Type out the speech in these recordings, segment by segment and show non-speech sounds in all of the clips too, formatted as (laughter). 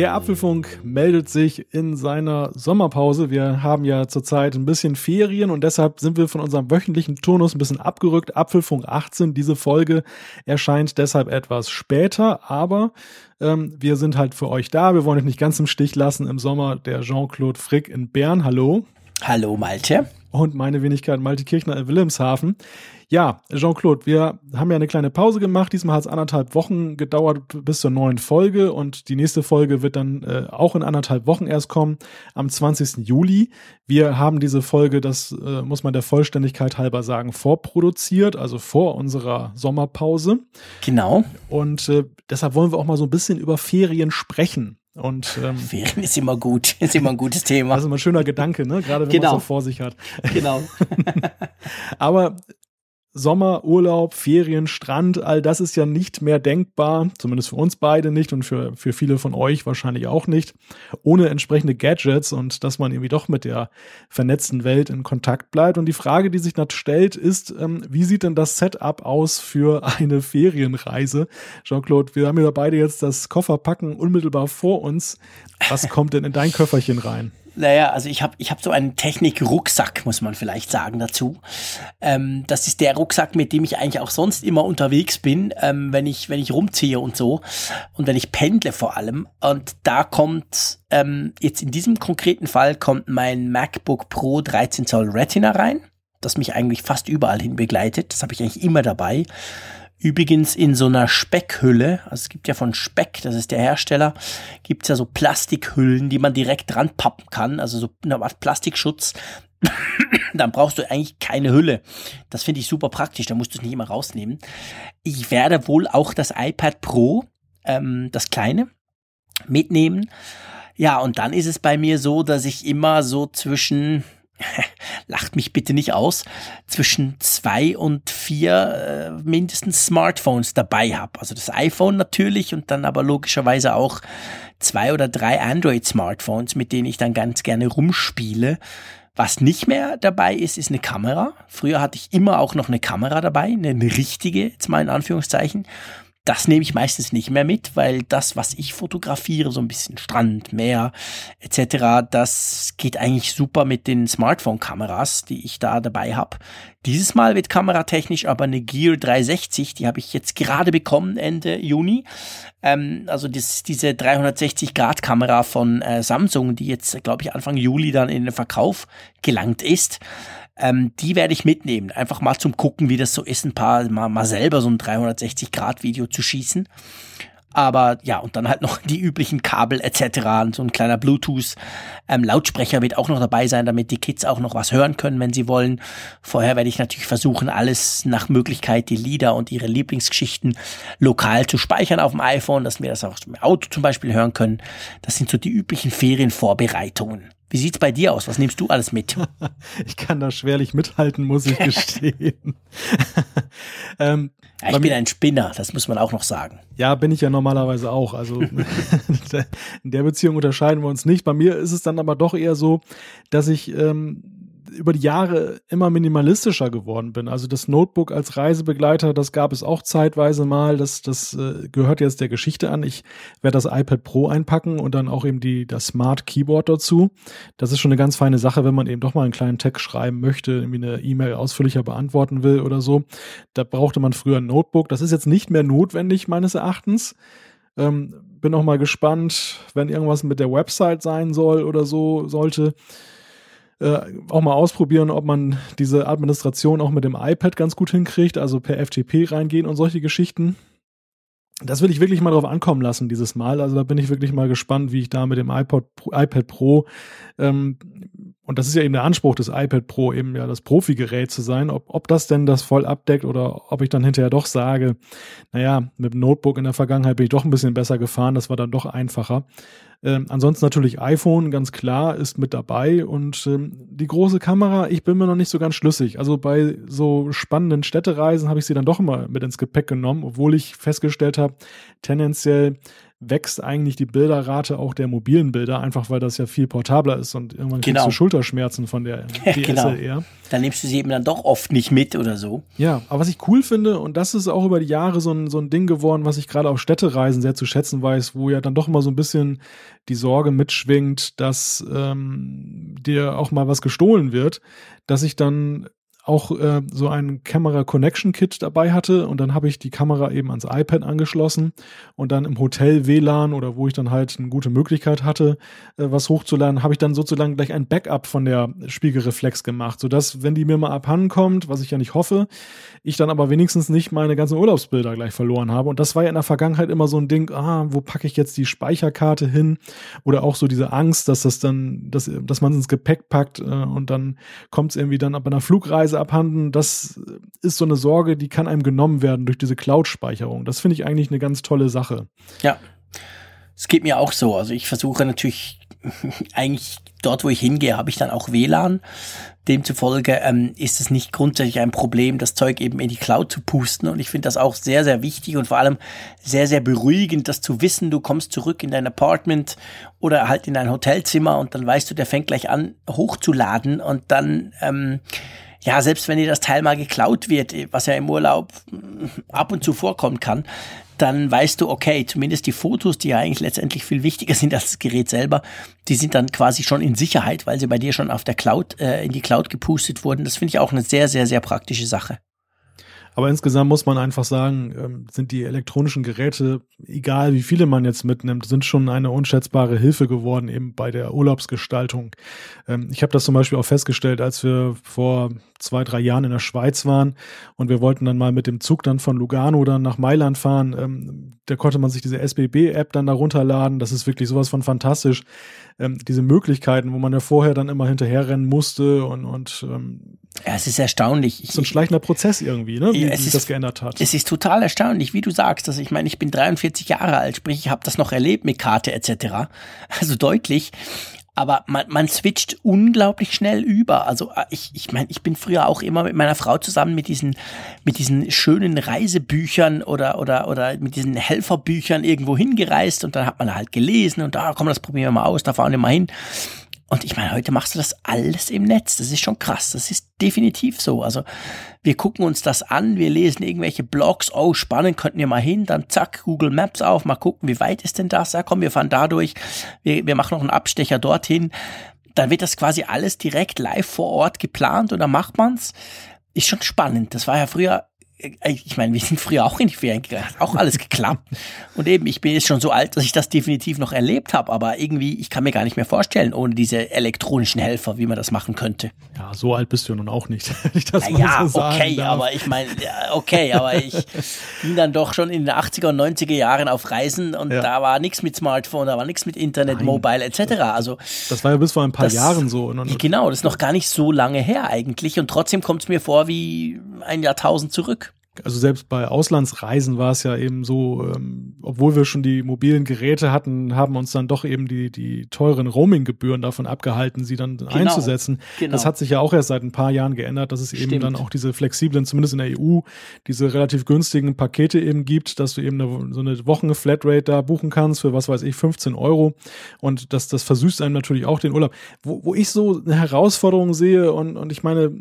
Der Apfelfunk meldet sich in seiner Sommerpause. Wir haben ja zurzeit ein bisschen Ferien und deshalb sind wir von unserem wöchentlichen Turnus ein bisschen abgerückt. Apfelfunk 18, diese Folge erscheint deshalb etwas später, aber ähm, wir sind halt für euch da. Wir wollen euch nicht ganz im Stich lassen im Sommer. Der Jean-Claude Frick in Bern. Hallo. Hallo Malte. Und meine Wenigkeit Malte Kirchner in Wilhelmshaven. Ja, Jean-Claude, wir haben ja eine kleine Pause gemacht. Diesmal hat es anderthalb Wochen gedauert bis zur neuen Folge und die nächste Folge wird dann äh, auch in anderthalb Wochen erst kommen, am 20. Juli. Wir haben diese Folge, das äh, muss man der Vollständigkeit halber sagen, vorproduziert, also vor unserer Sommerpause. Genau. Und äh, deshalb wollen wir auch mal so ein bisschen über Ferien sprechen. Und ähm, Ferien ist immer gut, (laughs) ist immer ein gutes Thema. Das ist immer ein schöner Gedanke, ne? Gerade wenn genau. man es so vor sich hat. Genau. (laughs) Aber Sommer, Urlaub, Ferien, Strand, all das ist ja nicht mehr denkbar, zumindest für uns beide nicht und für, für viele von euch wahrscheinlich auch nicht, ohne entsprechende Gadgets und dass man irgendwie doch mit der vernetzten Welt in Kontakt bleibt. Und die Frage, die sich dann stellt, ist, ähm, wie sieht denn das Setup aus für eine Ferienreise? Jean-Claude, wir haben ja beide jetzt das Kofferpacken unmittelbar vor uns. Was kommt denn in dein Köfferchen rein? Naja, also ich habe ich hab so einen Technik-Rucksack, muss man vielleicht sagen dazu. Ähm, das ist der Rucksack, mit dem ich eigentlich auch sonst immer unterwegs bin, ähm, wenn, ich, wenn ich rumziehe und so. Und wenn ich pendle vor allem. Und da kommt, ähm, jetzt in diesem konkreten Fall kommt mein MacBook Pro 13 Zoll Retina rein, das mich eigentlich fast überall hin begleitet. Das habe ich eigentlich immer dabei. Übrigens in so einer Speckhülle, also es gibt ja von Speck, das ist der Hersteller, gibt's ja so Plastikhüllen, die man direkt dran pappen kann, also so eine Art Plastikschutz. (coughs) Dann brauchst du eigentlich keine Hülle. Das finde ich super praktisch, da musst du es nicht immer rausnehmen. Ich werde wohl auch das iPad Pro, ähm, das kleine, mitnehmen. Ja, und dann ist es bei mir so, dass ich immer so zwischen (laughs) lacht mich bitte nicht aus, zwischen zwei und vier äh, mindestens Smartphones dabei habe. Also das iPhone natürlich und dann aber logischerweise auch zwei oder drei Android-Smartphones, mit denen ich dann ganz gerne rumspiele. Was nicht mehr dabei ist, ist eine Kamera. Früher hatte ich immer auch noch eine Kamera dabei, eine richtige, jetzt mal in Anführungszeichen. Das nehme ich meistens nicht mehr mit, weil das, was ich fotografiere, so ein bisschen Strand, Meer etc., das geht eigentlich super mit den Smartphone-Kameras, die ich da dabei habe. Dieses Mal wird kameratechnisch aber eine Gear 360, die habe ich jetzt gerade bekommen Ende Juni. Ähm, also das, diese 360-Grad-Kamera von äh, Samsung, die jetzt, glaube ich, Anfang Juli dann in den Verkauf gelangt ist. Ähm, die werde ich mitnehmen. Einfach mal zum Gucken, wie das so ist, ein paar, mal, mal selber so ein 360-Grad-Video zu schießen. Aber ja, und dann halt noch die üblichen Kabel etc. Und so ein kleiner Bluetooth-Lautsprecher ähm, wird auch noch dabei sein, damit die Kids auch noch was hören können, wenn sie wollen. Vorher werde ich natürlich versuchen, alles nach Möglichkeit, die Lieder und ihre Lieblingsgeschichten lokal zu speichern auf dem iPhone, dass wir das auch im Auto zum Beispiel hören können. Das sind so die üblichen Ferienvorbereitungen. Wie sieht's bei dir aus? Was nimmst du alles mit? (laughs) ich kann da schwerlich mithalten, muss ich (laughs) gestehen. ähm, ja, ich bin ein Spinner, das muss man auch noch sagen. Ja, bin ich ja normalerweise auch. Also (laughs) in der Beziehung unterscheiden wir uns nicht. Bei mir ist es dann aber doch eher so, dass ich ähm, über die Jahre immer minimalistischer geworden bin. Also das Notebook als Reisebegleiter, das gab es auch zeitweise mal. Das, das äh, gehört jetzt der Geschichte an. Ich werde das iPad Pro einpacken und dann auch eben die, das Smart Keyboard dazu. Das ist schon eine ganz feine Sache, wenn man eben doch mal einen kleinen Text schreiben möchte, irgendwie eine E-Mail ausführlicher beantworten will oder so. Da brauchte man früher ein Notebook. Das ist jetzt nicht mehr notwendig meines Erachtens. Ähm, bin auch mal gespannt, wenn irgendwas mit der Website sein soll oder so sollte äh, auch mal ausprobieren, ob man diese Administration auch mit dem iPad ganz gut hinkriegt, also per FTP reingehen und solche Geschichten. Das will ich wirklich mal drauf ankommen lassen dieses Mal. Also da bin ich wirklich mal gespannt, wie ich da mit dem iPod, iPad Pro ähm, und das ist ja eben der Anspruch des iPad Pro, eben ja das Profi-Gerät zu sein, ob, ob das denn das voll abdeckt oder ob ich dann hinterher doch sage, naja, mit dem Notebook in der Vergangenheit bin ich doch ein bisschen besser gefahren, das war dann doch einfacher. Ähm, ansonsten natürlich iPhone, ganz klar, ist mit dabei und ähm, die große Kamera, ich bin mir noch nicht so ganz schlüssig. Also bei so spannenden Städtereisen habe ich sie dann doch immer mit ins Gepäck genommen, obwohl ich festgestellt habe, tendenziell wächst eigentlich die Bilderrate auch der mobilen Bilder, einfach weil das ja viel portabler ist und irgendwann Genau. kriegst du Schulterschmerzen von der (laughs) genau. DSLR. Dann nimmst du sie eben dann doch oft nicht mit oder so. Ja, aber was ich cool finde, und das ist auch über die Jahre so ein, so ein Ding geworden, was ich gerade auf Städtereisen sehr zu schätzen weiß, wo ja dann doch immer so ein bisschen die Sorge mitschwingt, dass ähm, dir auch mal was gestohlen wird, dass ich dann auch äh, so ein Camera Connection Kit dabei hatte und dann habe ich die Kamera eben ans iPad angeschlossen und dann im Hotel WLAN oder wo ich dann halt eine gute Möglichkeit hatte, äh, was hochzuladen, habe ich dann sozusagen gleich ein Backup von der Spiegelreflex gemacht, sodass, wenn die mir mal abhanden kommt, was ich ja nicht hoffe, ich dann aber wenigstens nicht meine ganzen Urlaubsbilder gleich verloren habe. Und das war ja in der Vergangenheit immer so ein Ding, ah, wo packe ich jetzt die Speicherkarte hin? Oder auch so diese Angst, dass das dann, dass, dass man es ins Gepäck packt äh, und dann kommt es irgendwie dann bei einer Flugreise abhanden. Das ist so eine Sorge, die kann einem genommen werden durch diese Cloud-Speicherung. Das finde ich eigentlich eine ganz tolle Sache. Ja. Es geht mir auch so. Also ich versuche natürlich (laughs) eigentlich dort, wo ich hingehe, habe ich dann auch WLAN. Demzufolge ähm, ist es nicht grundsätzlich ein Problem, das Zeug eben in die Cloud zu pusten. Und ich finde das auch sehr, sehr wichtig und vor allem sehr, sehr beruhigend, das zu wissen, du kommst zurück in dein Apartment oder halt in dein Hotelzimmer und dann weißt du, der fängt gleich an hochzuladen und dann ähm, ja, selbst wenn dir das Teil mal geklaut wird, was ja im Urlaub mm, ab und zu vorkommen kann, dann weißt du, okay, zumindest die Fotos, die ja eigentlich letztendlich viel wichtiger (laughs) sind als das Gerät selber, die sind dann quasi schon in Sicherheit, weil sie bei dir schon auf der Cloud, äh, in die Cloud gepustet wurden. Das finde ich auch eine sehr, sehr, sehr praktische Sache. Aber insgesamt muss man einfach sagen, ähm, sind die elektronischen Geräte, egal wie viele man jetzt mitnimmt, sind schon eine unschätzbare Hilfe geworden, eben bei der Urlaubsgestaltung. Ähm, ich habe das zum Beispiel auch festgestellt, als wir vor zwei, drei Jahren in der Schweiz waren und wir wollten dann mal mit dem Zug dann von Lugano dann nach Mailand fahren. Da konnte man sich diese SBB-App dann da runterladen. Das ist wirklich sowas von fantastisch. Ähm, diese Möglichkeiten, wo man ja vorher dann immer hinterherrennen musste und, und ähm, Ja, es ist erstaunlich. Ich, so ein schleichender Prozess irgendwie, ne? wie, es sich das geändert hat. Es ist total erstaunlich, wie du sagst. Also ich meine, ich bin 43 Jahre alt, sprich, ich habe das noch erlebt mit Karte etc. Also deutlich. Aber man, man switcht unglaublich schnell über. Also äh, ich, ich meine, ich bin früher auch immer mit meiner Frau zusammen mit diesen, mit diesen schönen Reisebüchern oder, oder, oder mit diesen Helferbüchern irgendwo hingereist und dann hat man halt gelesen und da, komm, das probieren wir mal aus, da fahren wir mal hin. Und ich meine, heute machst du das alles im Netz. Das ist schon krass. Das ist definitiv so. Also wir gucken uns das an, wir lesen irgendwelche Blogs, oh spannend, könnten wir mal hin, dann zack, Google Maps auf, mal gucken, wie weit ist denn das? Ja komm, wir fahren da durch, wir, wir machen noch einen Abstecher dorthin. Dann wird das quasi alles direkt live vor Ort geplant und dann macht man's. Ist schon spannend. Das war ja früher ich meine, wir sind früher auch in die Ferien gegangen, hat auch alles geklappt. Und eben, ich bin jetzt schon so alt, dass ich das definitiv noch erlebt habe, aber irgendwie, ich kann mir gar nicht mehr vorstellen, ohne diese elektronischen Helfer, wie man das machen könnte. Ja, so alt bist du ja nun auch nicht. (laughs) wenn ich das mal Ja, so okay, darf. aber ich meine, ja, okay, aber ich ging dann doch schon in den 80er und 90er Jahren auf Reisen und Ja. da war nichts mit Smartphone, da war nichts mit Internet, Nein. Mobile etc. Also Das war ja bis vor ein paar Das- Jahren so. Und, und, genau, das ist noch gar nicht so lange her eigentlich und trotzdem kommt es mir vor wie ein Jahrtausend zurück. Also selbst bei Auslandsreisen war es ja eben so, ähm, obwohl wir schon die mobilen Geräte hatten, haben uns dann doch eben die, die teuren Roaming-Gebühren davon abgehalten, sie dann einzusetzen. genau. Das hat sich ja auch erst seit ein paar Jahren geändert, dass es eben Stimmt. dann auch diese flexiblen, zumindest in der EU, diese relativ günstigen Pakete eben gibt, dass du eben eine, so eine Wochen-Flatrate da buchen kannst für, was weiß ich, 15 Euro. Und das, das versüßt einem natürlich auch den Urlaub. Wo, wo ich so eine Herausforderung sehe und, und ich meine,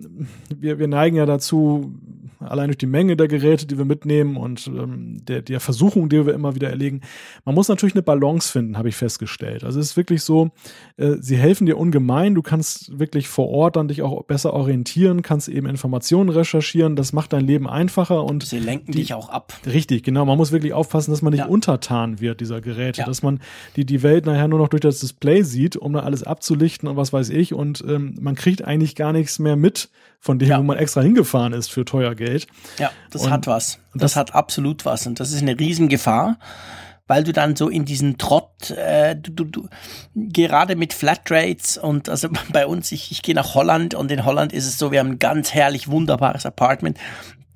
wir, wir neigen ja dazu, allein durch die Menge der Geräte, die wir mitnehmen und ähm, der, der Versuchung, die wir immer wieder erlegen. Man muss natürlich eine Balance finden, habe ich festgestellt. Also es ist wirklich so, äh, sie helfen dir ungemein. Du kannst wirklich vor Ort dann dich auch besser orientieren, kannst eben Informationen recherchieren. Das macht dein Leben einfacher und Sie lenken Die- dich auch ab. Richtig, genau. Man muss wirklich aufpassen, dass man nicht Ja. untertan wird dieser Geräte, Ja. dass man die, die Welt nachher nur noch durch das Display sieht, um dann alles abzulichten und was weiß ich. Und ähm, man kriegt eigentlich gar nichts mehr mit von dem, Ja. wo man extra hingefahren ist für teuer Geld. Ja, das Und- hat was. Das, das- hat absolut was. Und das ist eine Riesengefahr, weil du dann so in diesen Trott, äh, du, du, du, gerade mit Flatrates und also (laughs) bei uns, ich, ich gehe nach Holland und in Holland ist es so, wir haben ein ganz herrlich, wunderbares Apartment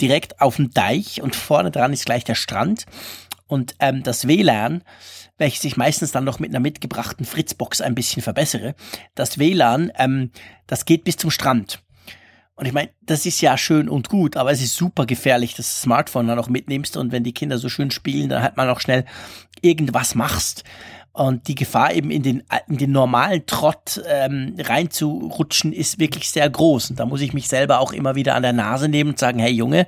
direkt auf dem Deich und vorne dran ist gleich der Strand. Und ähm, das WLAN, welches ich meistens dann noch mit einer mitgebrachten Fritzbox ein bisschen verbessere, das WLAN, ähm, das geht bis zum Strand. Und ich meine, das ist ja schön und gut, aber es ist super gefährlich, das Smartphone dann auch mitnimmst und wenn die Kinder so schön spielen, dann halt mal noch schnell irgendwas machst. Und die Gefahr eben in den, in den normalen Trott ähm, reinzurutschen ist wirklich sehr groß. Und da muss ich mich selber auch immer wieder an der Nase nehmen und sagen, hey Junge,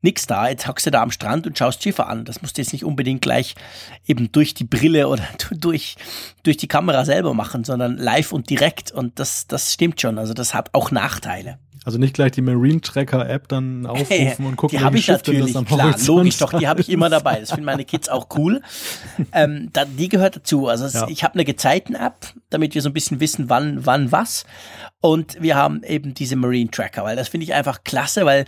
nix da, jetzt hockst du da am Strand und schaust Schiffe an. Das musst du jetzt nicht unbedingt gleich eben durch die Brille oder (laughs) durch, durch die Kamera selber machen, sondern live und direkt. Und das, das stimmt schon. Also das hat auch Nachteile. Also nicht gleich die Marine Tracker App dann aufrufen und gucken, die habe ich natürlich, am klar, logisch, doch, die habe ich immer dabei. Das finden meine Kids auch cool. (laughs) ähm, da, die gehört dazu. Also ja. ich habe eine Gezeiten-App, damit wir so ein bisschen wissen, wann, wann was. Und wir haben eben diese Marine Tracker, weil das finde ich einfach klasse, weil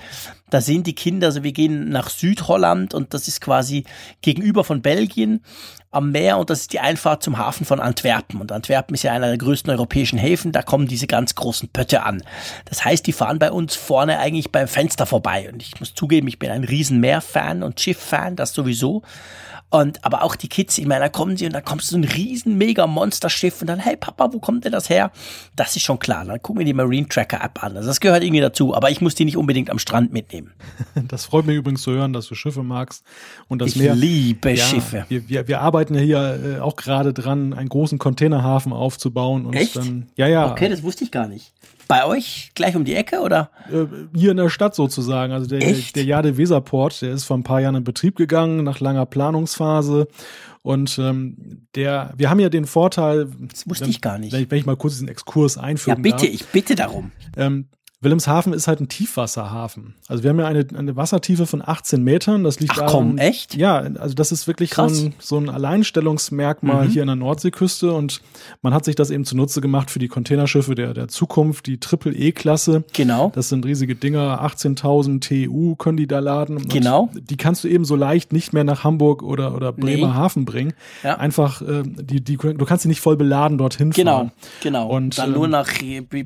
da sind die Kinder, also wir gehen nach Südholland und das ist quasi gegenüber von Belgien am Meer und das ist die Einfahrt zum Hafen von Antwerpen. Und Antwerpen ist ja einer der größten europäischen Häfen, da kommen diese ganz großen Pötte an. Das heißt, die fahren bei uns vorne eigentlich beim Fenster vorbei. Und ich muss zugeben, ich bin ein riesen Meerfan und Schifffan, das sowieso. Und aber auch die Kids, ich meine, da kommen sie und da kommt so ein riesen mega Monsterschiff und dann, hey Papa, wo kommt denn das her? Das ist schon klar. Dann gucken wir die Marine Tracker App an. Also das gehört irgendwie dazu, aber ich muss die nicht unbedingt am Strand mitnehmen. (laughs) Das freut mich übrigens zu hören, dass du Schiffe magst und das ich Meer. Ich liebe ja, Schiffe. Wir, wir, wir arbeiten ja hier äh, auch gerade dran, einen großen Containerhafen aufzubauen und Echt? dann ja ja. Okay, das wusste ich gar nicht. Bei euch gleich um die Ecke oder? Äh, hier in der Stadt sozusagen. Also der, Echt? der Jade Weserport, der ist vor ein paar Jahren in Betrieb gegangen nach langer Planungsphase. Und ähm, der, wir haben ja den Vorteil. Das wusste wenn, ich gar nicht. Wenn ich, wenn ich mal kurz diesen Exkurs einführen Ja, bitte, darf. ich bitte darum. Ähm, Wilhelmshaven ist halt ein Tiefwasserhafen. Also wir haben ja eine, eine Wassertiefe von 18 Metern. Das liegt Ach daran, komm, echt? Ja, also das ist wirklich so ein, so ein Alleinstellungsmerkmal mhm. hier in der Nordseeküste und man hat sich das eben zunutze gemacht für die Containerschiffe der, der Zukunft, die Triple-E-Klasse. Genau. Das sind riesige Dinger, 18.000 TU können die da laden. Genau. Die kannst du eben so leicht nicht mehr nach Hamburg oder, oder Bremerhaven nee. bringen. Ja. Einfach, äh, die, die, du kannst sie nicht voll beladen dorthin genau, fahren. Genau, genau. Und, Dann ähm, nur nach,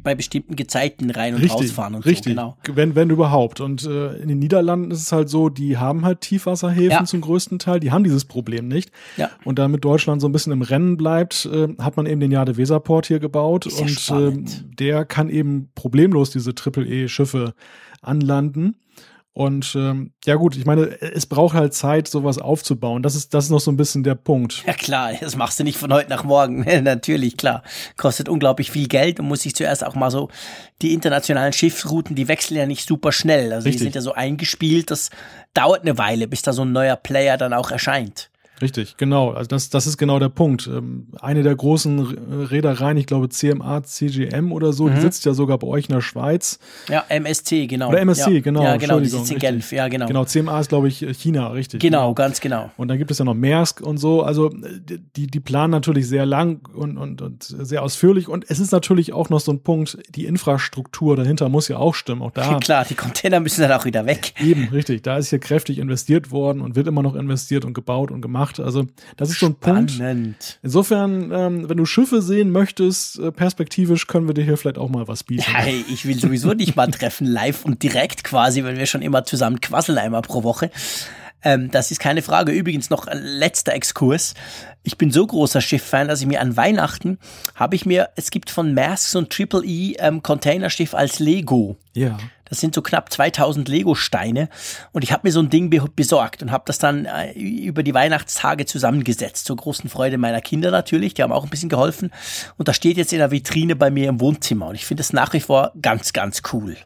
bei bestimmten Gezeiten rein und richtig, rausfahren und richtig. so. Genau. Wenn, wenn überhaupt. Und äh, in den Niederlanden ist es halt so, die haben halt Tiefwasserhäfen ja. zum größten Teil, die haben dieses Problem nicht. Ja. Und damit Deutschland so ein bisschen im Rennen bleibt, äh, hat man eben den Jade Weserport hier gebaut Ist ja und äh, der kann eben problemlos diese Triple-E-Schiffe anlanden. Und ähm, ja gut, ich meine, es braucht halt Zeit, sowas aufzubauen. Das ist, das ist noch so ein bisschen der Punkt. Ja klar, das machst du nicht von heute nach morgen. (laughs) Natürlich, klar. Kostet unglaublich viel Geld und muss sich zuerst auch mal so, die internationalen Schiffsrouten, die wechseln ja nicht super schnell. Also Richtig. die sind ja so eingespielt, das dauert eine Weile, bis da so ein neuer Player dann auch erscheint. Richtig, genau. Also das, das ist genau der Punkt. Ähm, eine der großen Reedereien, ich glaube CMA, CGM oder so, mhm. die sitzt ja sogar bei euch in der Schweiz. Ja, MSC, genau. Oder MSC, ja. genau. Ja, genau, die sitzt in Genf, ja, genau. Genau, CMA ist, glaube ich, China, richtig. Genau, genau, ganz genau. Und dann gibt es ja noch Maersk und so. Also die, die planen natürlich sehr lang und, und, und sehr ausführlich. Und es ist natürlich auch noch so ein Punkt, die Infrastruktur dahinter muss ja auch stimmen. Auch da. (laughs) Klar, die Container müssen dann auch wieder weg. Eben, richtig. Da ist hier kräftig investiert worden und wird immer noch investiert und gebaut und gemacht gemacht. Also das ist so ein Spannend. Punkt. Insofern, ähm, wenn du Schiffe sehen möchtest, äh, perspektivisch können wir dir hier vielleicht auch mal was bieten. Ja, hey, ich will sowieso nicht mal treffen, live und direkt quasi, wenn wir schon immer zusammen quasseln einmal pro Woche. Ähm, das ist keine Frage. Übrigens noch letzter Exkurs. Ich bin so großer Schifffan, dass ich mir an Weihnachten habe ich mir, es gibt von Maersk so ein Triple E ähm, Containerschiff als Lego. Ja. Das sind so knapp 2000 Lego-Steine. Und ich habe mir so ein Ding be besorgt und habe das dann äh, über die Weihnachtstage zusammengesetzt. Zur großen Freude meiner Kinder natürlich. Die haben auch ein bisschen geholfen. Und das steht jetzt in der Vitrine bei mir im Wohnzimmer. Und ich finde das nach wie vor ganz, ganz cool.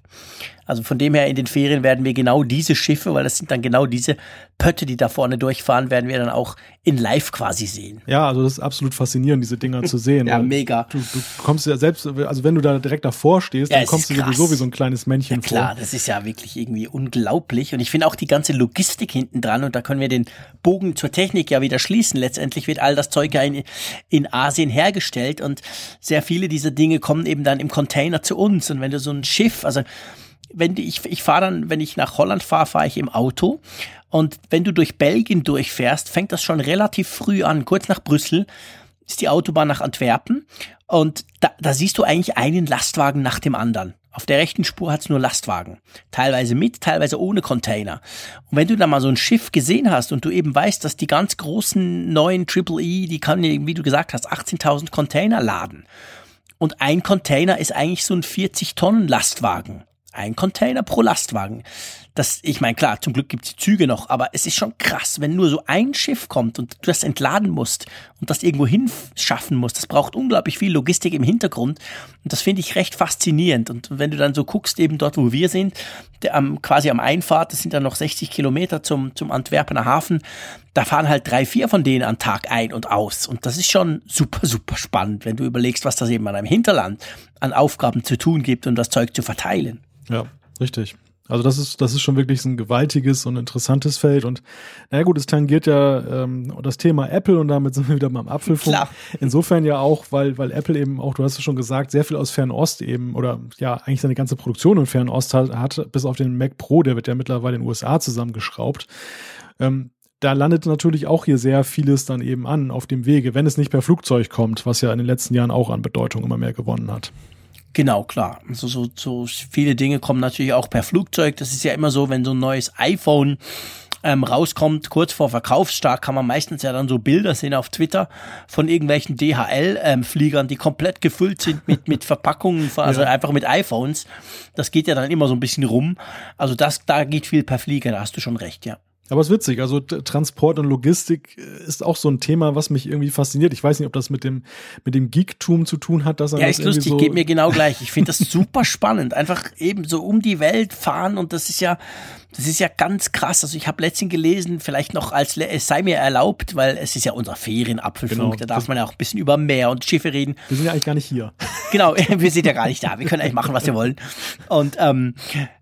Also von dem her in den Ferien werden wir genau diese Schiffe, weil das sind dann genau diese Pötte, die da vorne durchfahren, werden wir dann auch in live quasi sehen. Ja, also das ist absolut faszinierend, diese Dinger zu sehen. (laughs) ja, mega. Du, du, kommst ja selbst, also wenn du da direkt davor stehst, ja, dann kommst du sowieso wie so ein kleines Männchen ja, klar, vor. das ist ja wirklich irgendwie unglaublich. Und ich finde auch die ganze Logistik hinten dran, und da können wir den Bogen zur Technik ja wieder schließen. Letztendlich wird all das Zeug ja in, in Asien hergestellt und sehr viele dieser Dinge kommen eben dann im Container zu uns. Und wenn du so ein Schiff, also wenn die, ich, ich fahre dann, wenn ich nach Holland fahre, fahre ich im Auto. Und wenn du durch Belgien durchfährst, fängt das schon relativ früh an. Kurz nach Brüssel ist die Autobahn nach Antwerpen. Und da, da siehst du eigentlich einen Lastwagen nach dem anderen. Auf der rechten Spur hat's nur Lastwagen. Teilweise mit, teilweise ohne Container. Und wenn du da mal so ein Schiff gesehen hast und du eben weißt, dass die ganz großen neuen Triple E, die kann, wie du gesagt hast, 18.000 Container laden. Und ein Container ist eigentlich so ein 40 Tonnen Lastwagen. Ein Container pro Lastwagen. Das, ich meine, klar, zum Glück gibt's die Züge noch, aber es ist schon krass, wenn nur so ein Schiff kommt und du das entladen musst und das irgendwo hin schaffen musst. Das braucht unglaublich viel Logistik im Hintergrund. Und das finde ich recht faszinierend. Und wenn du dann so guckst, eben dort, wo wir sind, der, am, quasi am Einfahrt, das sind dann noch 60 Kilometer zum, zum Antwerpener Hafen, da fahren halt drei, vier von denen am Tag ein und aus. Und das ist schon super, super spannend, wenn du überlegst, was das eben an einem Hinterland an Aufgaben zu tun gibt, um das Zeug zu verteilen. Ja, richtig. Also das ist, das ist schon wirklich ein gewaltiges und interessantes Feld. Und naja gut, es tangiert ja ähm, das Thema Apple und damit sind wir wieder beim Apfelfunk. Klar. Insofern ja auch, weil, weil Apple eben auch, du hast es schon gesagt, sehr viel aus Fernost eben oder ja eigentlich seine ganze Produktion in Fernost hat, hat bis auf den Mac Pro, der wird ja mittlerweile in den USA zusammengeschraubt. Ähm, da landet natürlich auch hier sehr vieles dann eben an auf dem Wege, wenn es nicht per Flugzeug kommt, was ja in den letzten Jahren auch an Bedeutung immer mehr gewonnen hat. Genau, klar. Also so, so viele Dinge kommen natürlich auch per Flugzeug. Das ist ja immer so, wenn so ein neues iPhone ähm, rauskommt, kurz vor Verkaufsstart, kann man meistens ja dann so Bilder sehen auf Twitter von irgendwelchen DHL-Fliegern, ähm, die komplett gefüllt sind mit, mit (laughs) Verpackungen, also ja. einfach mit iPhones. Das geht ja dann immer so ein bisschen rum. Also das, da geht viel per Flieger, da hast du schon recht, ja. Aber es ist witzig, also Transport und Logistik äh, ist auch so ein Thema, was mich irgendwie fasziniert. Ich weiß nicht, ob das mit dem, mit dem Geektum zu tun hat, dass er Ja, ist lustig, so geht mir genau gleich. Ich finde das super spannend. Einfach eben so um die Welt fahren und das ist ja, das ist ja ganz krass. Also ich habe letztens gelesen, vielleicht noch als es sei mir erlaubt, weil es ist ja unser Ferienapfelfunk, genau. da darf man ja auch ein bisschen über Meer und Schiffe reden. Wir sind ja eigentlich gar nicht hier. Genau, (laughs) wir sind ja gar nicht da. Wir können eigentlich machen, was wir wollen. Und ähm,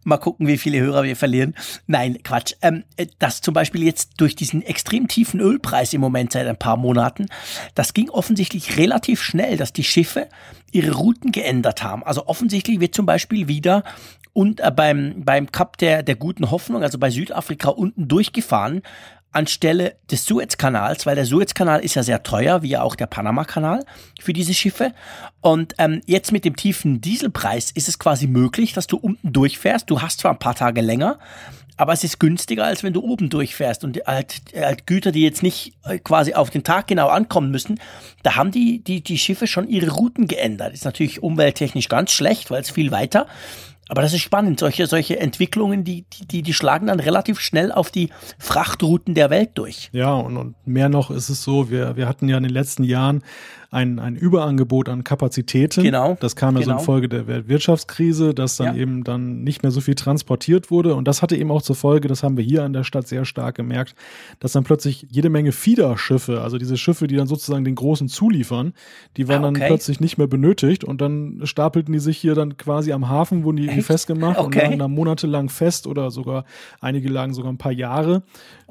mal gucken, wie viele Hörer wir verlieren. Nein, Quatsch. Ähm, das zum Beispiel jetzt durch diesen extrem tiefen Ölpreis im Moment seit ein paar Monaten, das ging offensichtlich relativ schnell, dass die Schiffe ihre Routen geändert haben. Also offensichtlich wird zum Beispiel wieder und äh, beim, beim Kap der, der guten Hoffnung, also bei Südafrika unten durchgefahren, anstelle des Suezkanals, weil der Suezkanal ist ja sehr teuer, wie ja auch der Panama-Kanal für diese Schiffe. Und ähm, jetzt mit dem tiefen Dieselpreis ist es quasi möglich, dass du unten durchfährst. Du hast zwar ein paar Tage länger, aber es ist günstiger, als wenn du oben durchfährst. Und halt, halt Güter, die jetzt nicht äh, quasi auf den Tag genau ankommen müssen, da haben die, die, die Schiffe schon ihre Routen geändert. Ist natürlich umwelttechnisch ganz schlecht, weil es viel weiter. Aber das ist spannend. Solche, solche Entwicklungen, die, die, die schlagen dann relativ schnell auf die Frachtrouten der Welt durch. Ja, und, und mehr noch ist es so, wir, wir hatten ja in den letzten Jahren ein, ein Überangebot an Kapazitäten. Genau. Das kam ja genau. so infolge der Weltwirtschaftskrise, dass dann ja. eben dann nicht mehr so viel transportiert wurde. Und das hatte eben auch zur Folge, das haben wir hier an der Stadt sehr stark gemerkt, dass dann plötzlich jede Menge Fiederschiffe, also diese Schiffe, die dann sozusagen den großen zuliefern, die waren ah, okay. dann plötzlich nicht mehr benötigt und dann stapelten die sich hier dann quasi am Hafen, wurden die irgendwie festgemacht okay. und lagen da monatelang fest oder sogar einige lagen sogar ein paar Jahre.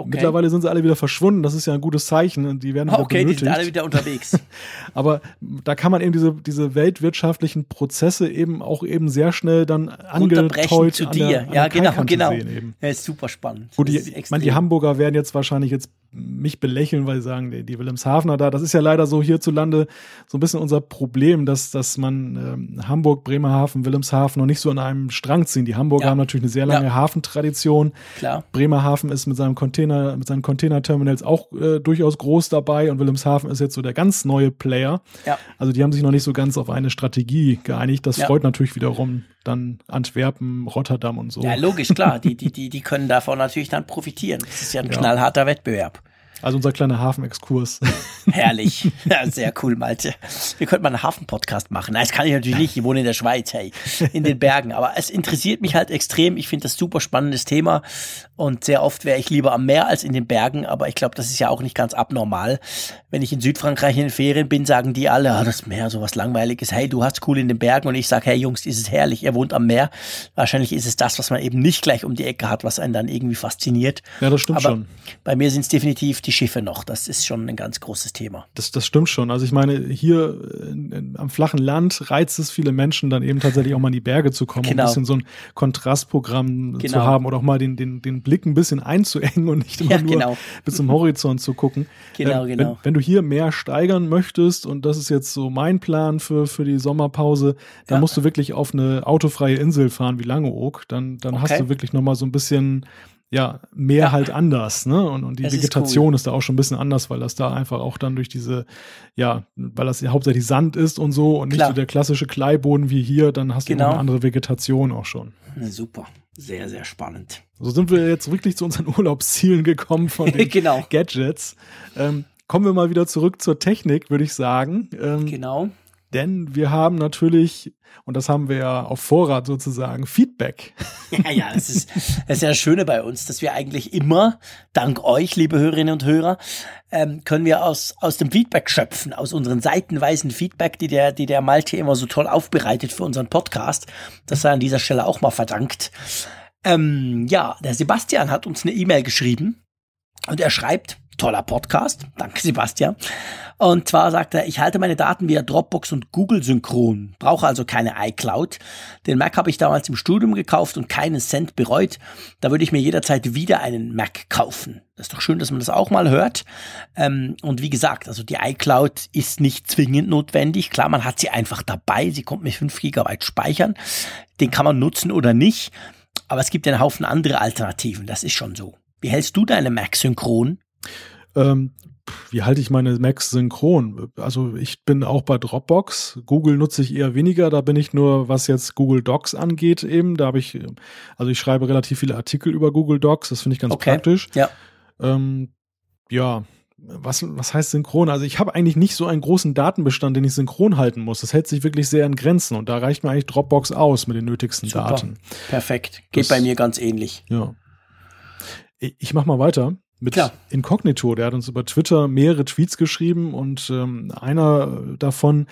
Okay. Mittlerweile sind sie alle wieder verschwunden. Das ist ja ein gutes Zeichen. Die werden wieder okay, benötigt. die sind alle wieder unterwegs. (laughs) Aber da kann man eben diese, diese weltwirtschaftlichen Prozesse eben auch eben sehr schnell dann angeteut zu dir. Der, ja, genau, genau. Sehen eben. Ja, ist super spannend. Gut, die, ich meine, die Hamburger werden jetzt wahrscheinlich jetzt mich belächeln, weil sie sagen, die, die Wilhelmshavener da, das ist ja leider so hierzulande so ein bisschen unser Problem, dass, dass man ähm, Hamburg, Bremerhaven, Wilhelmshaven noch nicht so an einem Strang ziehen. Die Hamburger ja. haben natürlich eine sehr lange ja. Hafentradition. Klar. Bremerhaven ist mit seinem Container, mit seinen Containerterminals auch äh, durchaus groß dabei und Wilhelmshaven ist jetzt so der ganz neue Player. Ja. Also die haben sich noch nicht so ganz auf eine Strategie geeinigt. Das ja. freut natürlich wiederum dann Antwerpen, Rotterdam und so. Ja, logisch, klar. Die, die, die, die können davon natürlich dann profitieren. Das ist ja ein knallharter Wettbewerb. Also unser kleiner Hafenexkurs. (laughs) Herrlich. Ja, sehr cool, Malte. Wir könnten mal einen Hafen-Podcast machen. Nein, das kann ich natürlich nicht. Ich wohne in der Schweiz, hey, in den Bergen. Aber es interessiert mich halt extrem. Ich finde das super spannendes Thema. Und sehr oft wäre ich lieber am Meer als in den Bergen. Aber ich glaube, das ist ja auch nicht ganz abnormal. Wenn ich in Südfrankreich in den Ferien bin, sagen die alle, ah, das Meer, sowas Langweiliges. Hey, du hast cool in den Bergen. Und ich sage, hey Jungs, ist es herrlich. Ihr wohnt am Meer. Wahrscheinlich ist es das, was man eben nicht gleich um die Ecke hat, was einen dann irgendwie fasziniert. Ja, das stimmt Aber schon. Bei mir sind es definitiv die Schiffe noch. Das ist schon ein ganz großes Thema. Das, das stimmt schon. Also ich meine, hier in, am flachen Land reizt es viele Menschen dann eben tatsächlich auch mal in die Berge zu kommen, genau. um ein bisschen so ein Kontrastprogramm genau. zu haben oder auch mal den, den, den Blick ein bisschen einzuengen und nicht immer ja, nur genau. bis zum Horizont zu gucken. Genau, äh, genau. Wenn, wenn, du hier mehr steigern möchtest, und das ist jetzt so mein Plan für, für die Sommerpause, dann ja. musst du wirklich auf eine autofreie Insel fahren wie Langeoog. Dann, dann okay. hast du wirklich nochmal so ein bisschen ja, mehr ja. halt anders, ne? Und, und die das Vegetation ist, cool. ist, da auch schon ein bisschen anders, weil das da einfach auch dann durch diese, ja, weil das ja hauptsächlich Sand ist und so und Klar. nicht so der klassische Kleiboden wie hier, dann hast genau. du eine andere Vegetation auch schon. Super. Sehr, sehr spannend. So sind wir jetzt wirklich zu unseren (laughs) Urlaubszielen gekommen von den (laughs) genau. Gadgets. Ähm, kommen wir mal wieder zurück zur Technik, würde ich sagen. Ähm, genau. Denn wir haben natürlich, und das haben wir ja auf Vorrat sozusagen, Feedback. (laughs) Ja, ja, das ist, das ist ja das Schöne bei uns, dass wir eigentlich immer, dank euch, liebe Hörerinnen und Hörer, ähm, können wir aus, aus dem Feedback schöpfen, aus unseren seitenweisen Feedback, die der, die der Malte immer so toll aufbereitet für unseren Podcast. Das sei an dieser Stelle auch mal verdankt. Ähm, ja, der Sebastian hat uns eine E-Mail geschrieben und er schreibt, toller Podcast. Danke, Sebastian. Und zwar sagt er, ich halte meine Daten via Dropbox und Google synchron, brauche also keine iCloud. Den Mac habe ich damals im Studium gekauft und keinen Cent bereut. Da würde ich mir jederzeit wieder einen Mac kaufen. Das ist doch schön, dass man das auch mal hört. Ähm, und wie gesagt, also die iCloud ist nicht zwingend notwendig. Klar, man hat sie einfach dabei. Sie kommt mit 5 GB Speichern. Den kann man nutzen oder nicht. Aber es gibt einen Haufen andere Alternativen. Das ist schon so. Wie hältst du deine Mac synchron? Ähm, wie halte ich meine Macs synchron? Also ich bin auch bei Dropbox. Google nutze ich eher weniger. Da bin ich nur, was jetzt Google Docs angeht, eben. Da habe ich, also ich schreibe relativ viele Artikel über Google Docs. Das finde ich ganz okay. praktisch. Ja. Ähm, ja. Was, was heißt synchron? Also ich habe eigentlich nicht so einen großen Datenbestand, den ich synchron halten muss. Das hält sich wirklich sehr in Grenzen und da reicht mir eigentlich Dropbox aus mit den nötigsten Super. Daten. Perfekt. Geht das, bei mir ganz ähnlich. Ja. Ich, ich mach mal weiter mit Klar. Inkognito. Der hat uns über Twitter mehrere Tweets geschrieben und ähm, einer davon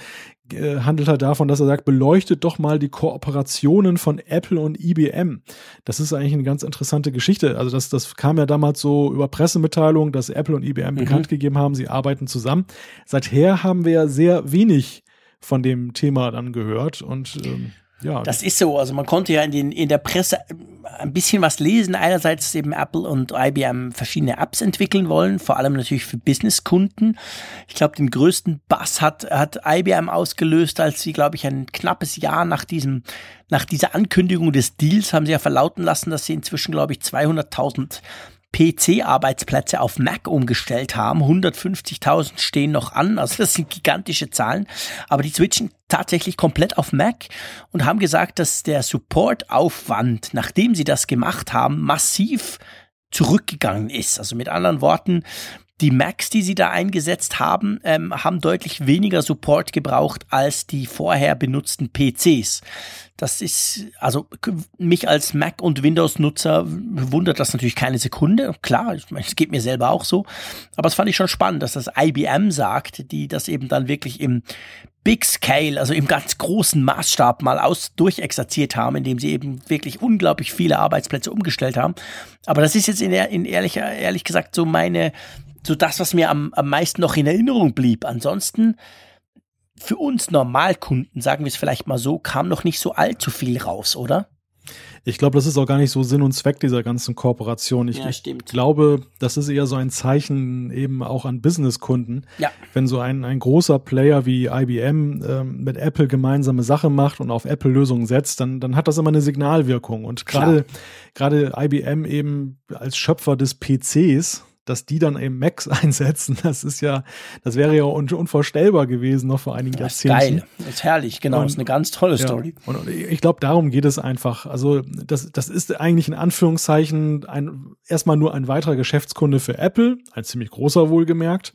äh, handelt halt davon, dass er sagt, beleuchtet doch mal die Kooperationen von Apple und IBM. Das ist eigentlich eine ganz interessante Geschichte. Also das, das kam ja damals so über Pressemitteilungen, dass Apple und IBM mhm. bekannt gegeben haben, sie arbeiten zusammen. Seither haben wir ja sehr wenig von dem Thema dann gehört und ähm, ja. Das ist so. Also man konnte ja in, den, in der Presse ein bisschen was lesen. Einerseits eben Apple und IBM verschiedene Apps entwickeln wollen, vor allem natürlich für Businesskunden. Ich glaube, den größten Bass hat, hat IBM ausgelöst, als sie, glaube ich, ein knappes Jahr nach diesem, nach dieser Ankündigung des Deals haben sie ja verlauten lassen, dass sie inzwischen, glaube ich, 200.000 PC-Arbeitsplätze auf Mac umgestellt haben. 150.000 stehen noch an, also das sind gigantische Zahlen. Aber die switchen tatsächlich komplett auf Mac und haben gesagt, dass der Supportaufwand, nachdem sie das gemacht haben, massiv zurückgegangen ist. Also mit anderen Worten, die Macs, die sie da eingesetzt haben, ähm, haben deutlich weniger Support gebraucht als die vorher benutzten PCs. Das ist, also mich als Mac- und Windows-Nutzer wundert das natürlich keine Sekunde. Klar, es geht mir selber auch so. Aber es fand ich schon spannend, dass das IBM sagt, die das eben dann wirklich im Big Scale, also im ganz großen Maßstab mal aus durchexerziert haben, indem sie eben wirklich unglaublich viele Arbeitsplätze umgestellt haben. Aber das ist jetzt in, in ehrlicher, ehrlich gesagt so meine so das, was mir am, am meisten noch in Erinnerung blieb. Ansonsten für uns Normalkunden, sagen wir es vielleicht mal so, kam noch nicht so allzu viel raus, oder? Ich glaube, das ist auch gar nicht so Sinn und Zweck dieser ganzen Kooperation. Ich, ja, ich glaube, das ist eher so ein Zeichen eben auch an Businesskunden. Ja. Wenn so ein, ein großer Player wie IBM ähm, mit Apple gemeinsame Sache macht und auf Apple-Lösungen setzt, dann, dann hat das immer eine Signalwirkung. Und gerade gerade IBM eben als Schöpfer des PCs, dass die dann eben Macs (laughs) einsetzen, das ist ja, das wäre ja un unvorstellbar gewesen noch vor einigen das Jahrzehnten. Ist geil, das ist herrlich, genau, und, das ist eine ganz tolle ja, Story. Und ich glaube, darum geht es einfach. Also das, das ist eigentlich in Anführungszeichen ein, erstmal nur ein weiterer Geschäftskunde für Apple, ein ziemlich großer wohlgemerkt.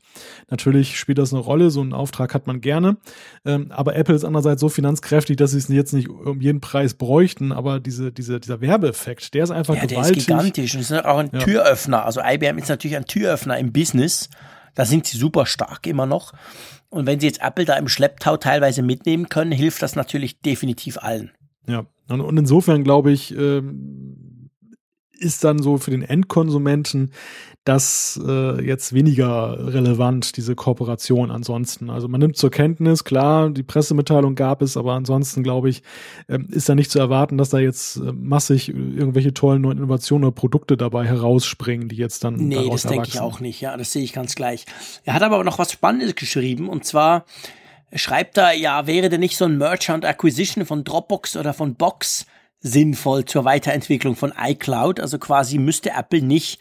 Natürlich spielt das eine Rolle, so einen Auftrag hat man gerne. Ähm, aber Apple ist andererseits so finanzkräftig, dass sie es jetzt nicht um jeden Preis bräuchten, aber diese, diese, dieser Werbeeffekt, der ist einfach ja, gewaltig. Der ist gigantisch und ist auch ein ja. Türöffner. Also IBM ist natürlich ein ein Türöffner im Business. Da sind sie super stark immer noch. Und wenn sie jetzt Apple da im Schlepptau teilweise mitnehmen können, hilft das natürlich definitiv allen. Ja, und, insofern glaube ich, ähm, ist dann so für den Endkonsumenten das äh, jetzt weniger relevant, diese Kooperation ansonsten. Also man nimmt zur Kenntnis, klar, die Pressemitteilung gab es, aber ansonsten glaube ich, äh, ist da nicht zu erwarten, dass da jetzt äh, massig irgendwelche tollen neuen Innovationen oder Produkte dabei herausspringen, die jetzt dann. Nee, das denke ich auch nicht, ja, das sehe ich ganz gleich. Er hat aber noch was Spannendes geschrieben und zwar schreibt er, ja, wäre denn nicht so ein Merger und Acquisition von Dropbox oder von Box sinnvoll zur Weiterentwicklung von iCloud. Also quasi müsste Apple nicht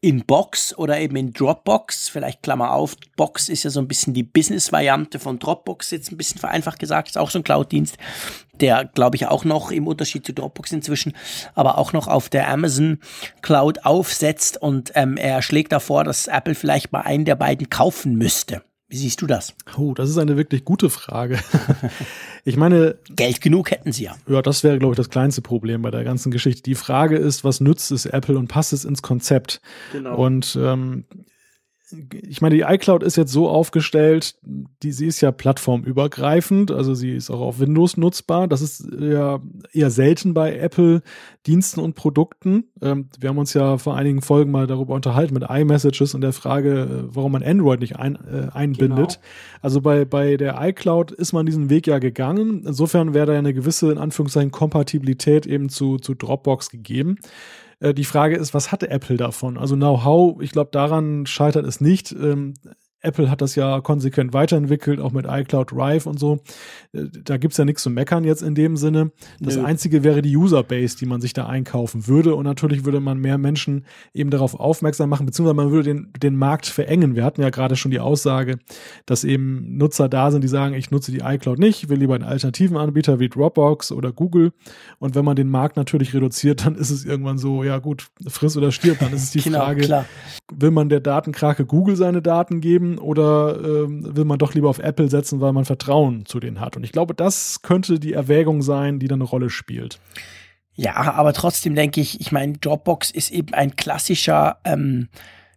in Box oder eben in Dropbox, vielleicht Klammer auf, Box ist ja so ein bisschen die Business-Variante von Dropbox, jetzt ein bisschen vereinfacht gesagt, ist auch so ein Cloud-Dienst, der glaube ich auch noch im Unterschied zu Dropbox inzwischen, aber auch noch auf der Amazon Cloud aufsetzt und ähm, er schlägt davor, dass Apple vielleicht mal einen der beiden kaufen müsste. Wie siehst du das? Oh, das ist eine wirklich gute Frage. (laughs) ich meine. Geld genug hätten sie ja. Ja, das wäre, glaube ich, das kleinste Problem bei der ganzen Geschichte. Die Frage ist, was nützt es Apple und passt es ins Konzept? Genau. Und ähm, ich meine, die iCloud ist jetzt so aufgestellt, die, sie ist ja plattformübergreifend, also sie ist auch auf Windows nutzbar. Das ist ja eher selten bei Apple-Diensten und Produkten. Ähm, wir haben uns ja vor einigen Folgen mal darüber unterhalten mit iMessages und der Frage, äh, warum man Android nicht ein, äh, einbindet. Genau. Also bei, bei der iCloud ist man diesen Weg ja gegangen. Insofern wäre da eine gewisse, in Anführungszeichen, Kompatibilität eben zu, zu Dropbox gegeben. Äh, die Frage ist, was hatte Apple davon? Also Know-how, ich glaube, daran scheitert es nicht. Apple hat das ja konsequent weiterentwickelt, auch mit iCloud Drive und so. Äh, da gibt's ja nichts zu meckern jetzt in dem Sinne. Das Nö. Einzige wäre die Userbase, die man sich da einkaufen würde. Und natürlich würde man mehr Menschen eben darauf aufmerksam machen, beziehungsweise man würde den, den Markt verengen. Wir hatten ja gerade schon die Aussage, dass eben Nutzer da sind, die sagen, ich nutze die iCloud nicht, will lieber einen alternativen Anbieter wie Dropbox oder Google. Und wenn man den Markt natürlich reduziert, dann ist es irgendwann so, ja gut, friss oder stirb. Dann ist es die (laughs) genau, Frage, klar. will man der Datenkrake Google seine Daten geben? Oder äh, will man doch lieber auf Apple setzen, weil man Vertrauen zu denen hat? Und ich glaube, das könnte die Erwägung sein, die dann eine Rolle spielt. Ja, aber trotzdem denke ich, ich meine, Dropbox ist eben ein klassischer ähm,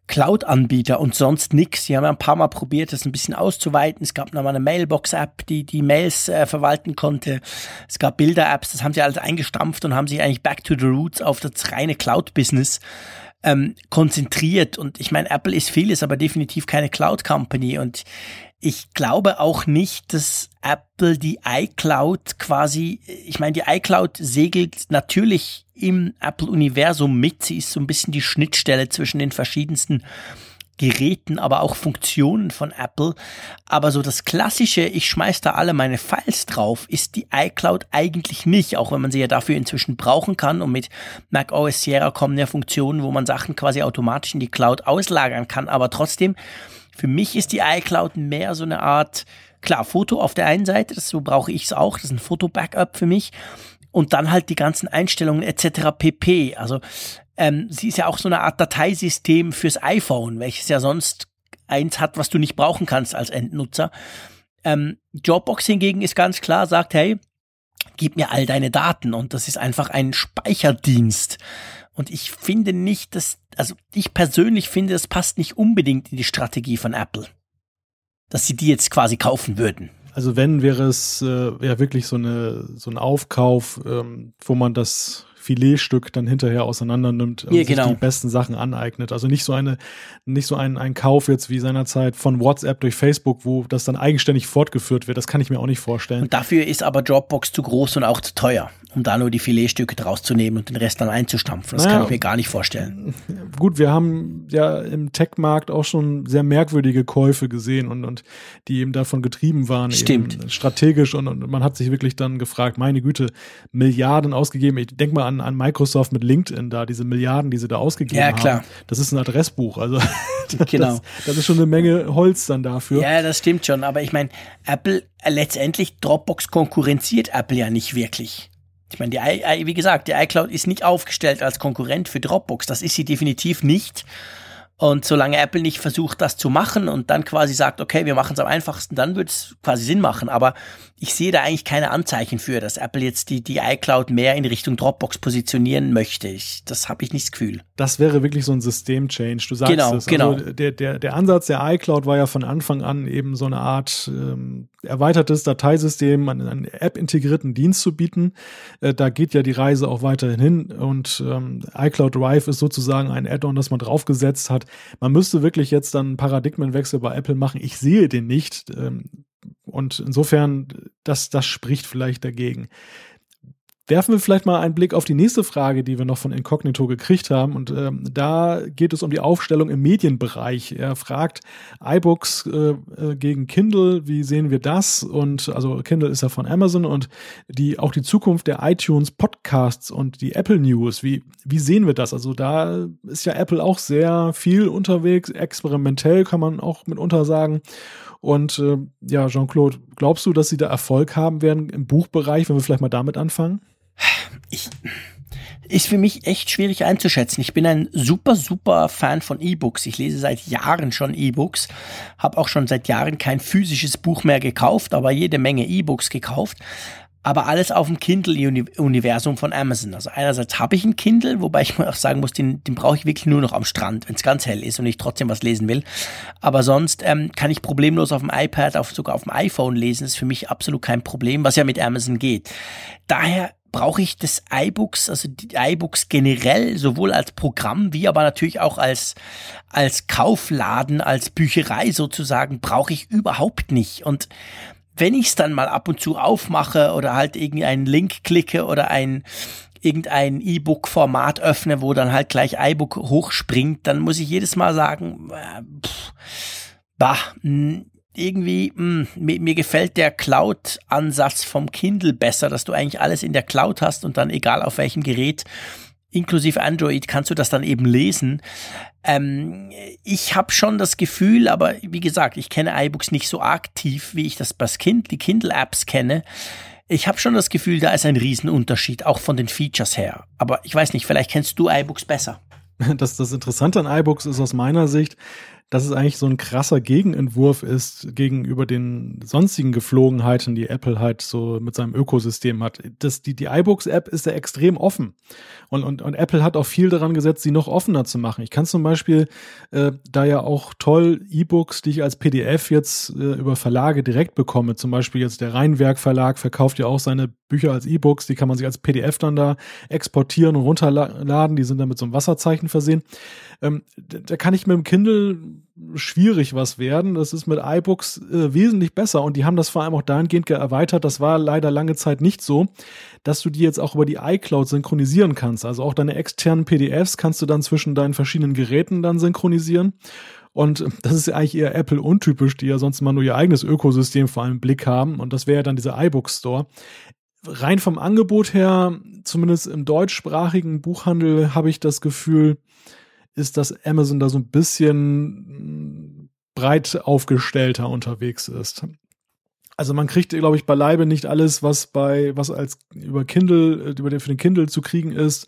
Cloud-Anbieter und sonst nix. Sie haben ja ein paar Mal probiert, das ein bisschen auszuweiten. Es gab nochmal eine Mailbox-App, die die Mails äh, verwalten konnte. Es gab Bilder-Apps, das haben sie alles eingestampft und haben sich eigentlich back to the roots auf das reine Cloud-Business ähm, konzentriert. Und ich meine, Apple ist vieles, aber definitiv keine Cloud Company. Und ich glaube auch nicht, dass Apple die iCloud quasi, ich meine, die iCloud segelt natürlich im Apple-Universum mit. Sie ist so ein bisschen die Schnittstelle zwischen den verschiedensten Geräten, aber auch Funktionen von Apple. Aber so das klassische, ich schmeiß da alle meine Files drauf, ist die iCloud eigentlich nicht, auch wenn man sie ja dafür inzwischen brauchen kann. Und mit Mac OS Sierra kommen ja Funktionen, wo man Sachen quasi automatisch in die Cloud auslagern kann. Aber trotzdem, für mich ist die iCloud mehr so eine Art, klar, Foto auf der einen Seite, das, so brauche ich es auch, das ist ein Foto-Backup für mich und dann halt die ganzen Einstellungen etc. pp. Also ähm, sie ist ja auch so eine Art Dateisystem fürs iPhone, welches ja sonst eins hat, was du nicht brauchen kannst als Endnutzer. Ähm, Dropbox hingegen ist ganz klar, sagt, hey, gib mir all deine Daten und das ist einfach ein Speicherdienst. Und ich finde nicht, dass, also ich persönlich finde, das passt nicht unbedingt in die Strategie von Apple. Dass sie die jetzt quasi kaufen würden. Also wenn wäre es äh, ja wirklich so eine so ein Aufkauf, ähm, wo man das Filetstück dann hinterher auseinander nimmt und ja, genau. sich die besten Sachen aneignet. Also nicht so eine, nicht so ein, ein Kauf jetzt wie seinerzeit von WhatsApp durch Facebook, wo das dann eigenständig fortgeführt wird. Das kann ich mir auch nicht vorstellen. Und dafür ist aber Dropbox zu groß und auch zu teuer, um da nur die Filetstücke draus zu nehmen und den Rest dann einzustampfen. Das naja, kann ich mir gar nicht vorstellen. Gut, wir haben ja im Tech-Markt auch schon sehr merkwürdige Käufe gesehen und, und die eben davon getrieben waren. Stimmt. Strategisch und, und man hat sich wirklich dann gefragt, meine Güte, Milliarden ausgegeben. Ich denke mal an an, an Microsoft mit LinkedIn da, diese Milliarden, die sie da ausgegeben ja, klar. haben. Das ist ein Adressbuch. Also (laughs) das, genau. das ist schon eine Menge Holz dann dafür. Ja, das stimmt schon. Aber ich meine, Apple, äh, letztendlich Dropbox konkurrenziert Apple ja nicht wirklich. Ich meine, die, wie gesagt, die iCloud ist nicht aufgestellt als Konkurrent für Dropbox. Das ist sie definitiv nicht. Und solange Apple nicht versucht, das zu machen und dann quasi sagt, okay, wir machen es am einfachsten, dann wird es quasi Sinn machen. Aber ich sehe da eigentlich keine Anzeichen für, dass Apple jetzt die, die iCloud mehr in Richtung Dropbox positionieren möchte. Ich, das habe ich nicht das Gefühl. Das wäre wirklich so ein System-Change. Du sagst genau, es. Also genau. der, der, der Ansatz der iCloud war ja von Anfang an eben so eine Art ähm, erweitertes Dateisystem, einen, einen App-integrierten Dienst zu bieten. Äh, da geht ja die Reise auch weiterhin hin und ähm, iCloud Drive ist sozusagen ein Add-on, das man draufgesetzt hat. Man müsste wirklich jetzt dann einen Paradigmenwechsel bei Apple machen. Ich sehe den nicht. Ähm, und insofern, das, das spricht vielleicht dagegen. werfen wir vielleicht mal einen Blick auf die nächste Frage, die wir noch von Incognito gekriegt haben. Und ähm, da geht es um die Aufstellung im Medienbereich. Er fragt iBooks äh, äh, gegen Kindle, wie sehen wir das? Und also Kindle ist ja von Amazon und die auch die Zukunft der iTunes Podcasts und die Apple News. Wie, wie sehen wir das? Also da ist ja Apple auch sehr viel unterwegs, experimentell kann man auch mitunter sagen. Und äh, ja, Jean-Claude, glaubst du, dass sie da Erfolg haben werden im Buchbereich, wenn wir vielleicht mal damit anfangen? Ich, ist für mich echt schwierig einzuschätzen. Ich bin ein super, super Fan von E-Books. Ich lese seit Jahren schon E-Books, habe auch schon seit Jahren kein physisches Buch mehr gekauft, aber jede Menge E-Books gekauft. Aber alles auf dem Kindle-Universum von Amazon. Also einerseits habe ich ein Kindle, wobei ich mir auch sagen muss, den, den brauche ich wirklich nur noch am Strand, wenn es ganz hell ist und ich trotzdem was lesen will. Aber sonst ähm, kann ich problemlos auf dem iPad, auf, sogar auf dem iPhone lesen. Das ist für mich absolut kein Problem, was ja mit Amazon geht. Daher brauche ich das iBooks, also die iBooks generell, sowohl als Programm wie aber natürlich auch als, als Kaufladen, als Bücherei sozusagen, brauche ich überhaupt nicht. Und wenn ich es dann mal ab und zu aufmache oder halt irgendwie einen Link klicke oder ein irgendein E-Book-Format öffne, wo dann halt gleich iBook hochspringt, dann muss ich jedes Mal sagen, äh, pff, bah, irgendwie, mh, hm, mir, mir gefällt der Cloud-Ansatz vom Kindle besser, dass du eigentlich alles in der Cloud hast und dann egal auf welchem Gerät, inklusive Android, kannst du das dann eben lesen. Ähm, ich habe schon das Gefühl, aber wie gesagt, ich kenne iBooks nicht so aktiv, wie ich das bei kind, die Kindle-Apps kenne. Ich habe schon das Gefühl, da ist ein Riesenunterschied, auch von den Features her. Aber ich weiß nicht, vielleicht kennst du iBooks besser. Das, das Interessante an iBooks ist aus meiner Sicht, dass es eigentlich so ein krasser Gegenentwurf ist gegenüber den sonstigen Geflogenheiten, die Apple halt so mit seinem Ökosystem hat. Das, die, die iBooks-App ist ja extrem offen. Und, und, und Apple hat auch viel daran gesetzt, sie noch offener zu machen. Ich kann zum Beispiel äh, da ja auch toll E-Books, die ich als PDF jetzt äh, über Verlage direkt bekomme. Zum Beispiel jetzt der Rheinwerk Verlag verkauft ja auch seine Bücher als E-Books. Die kann man sich als PDF dann da exportieren und runterladen. Die sind dann mit so einem Wasserzeichen versehen. Ähm, da kann ich mit dem Kindle schwierig was werden. Das ist mit iBooks äh, wesentlich besser und die haben das vor allem auch dahingehend erweitert. Das war leider lange Zeit nicht so, dass du die jetzt auch über die iCloud synchronisieren kannst. Also auch deine externen PDFs kannst du dann zwischen deinen verschiedenen Geräten dann synchronisieren. Und das ist ja eigentlich eher Apple untypisch, die ja sonst immer nur ihr eigenes Ökosystem vor allem im Blick haben. Und das wäre ja dann dieser iBook Store. Rein vom Angebot her, zumindest im deutschsprachigen Buchhandel, habe ich das Gefühl, ist, dass Amazon da so ein bisschen breit aufgestellter unterwegs ist. Also man kriegt, glaube ich, beileibe nicht alles, was bei, was als über Kindle, über den, für den Kindle zu kriegen ist,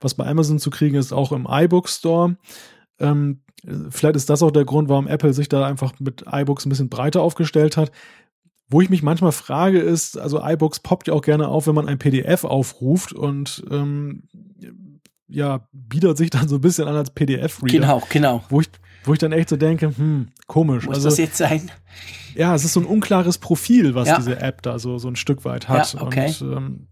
was bei Amazon zu kriegen ist, auch im iBook Store. Ähm, vielleicht ist das auch der Grund, warum Apple sich da einfach mit iBooks ein bisschen breiter aufgestellt hat. Wo ich mich manchmal frage, ist, also iBooks poppt ja auch gerne auf, wenn man ein PDF aufruft und ähm, ja, bietet sich dann so ein bisschen an als PDF-Reader. Genau, genau. Wo ich, wo ich dann echt so denke, hm, komisch. Muss also, das jetzt sein? Ja, es ist so ein unklares Profil, was ja. diese App da so, so ein Stück weit hat. Ja, okay. Und, ähm,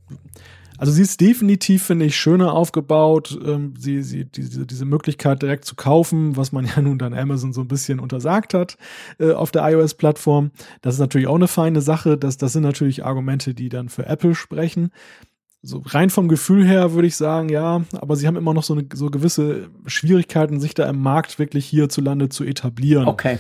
also sie ist definitiv, finde ich, schöner aufgebaut. Ähm, sie, sie, diese, diese Möglichkeit direkt zu kaufen, was man (laughs) ja nun dann Amazon so ein bisschen untersagt hat äh, auf der iOS-Plattform. Das ist natürlich auch eine feine Sache. Das, das sind natürlich Argumente, die dann für Apple sprechen so rein vom Gefühl her würde ich sagen, ja, aber sie haben immer noch so, eine, so gewisse Schwierigkeiten, sich da im Markt wirklich hierzulande zu etablieren. Okay.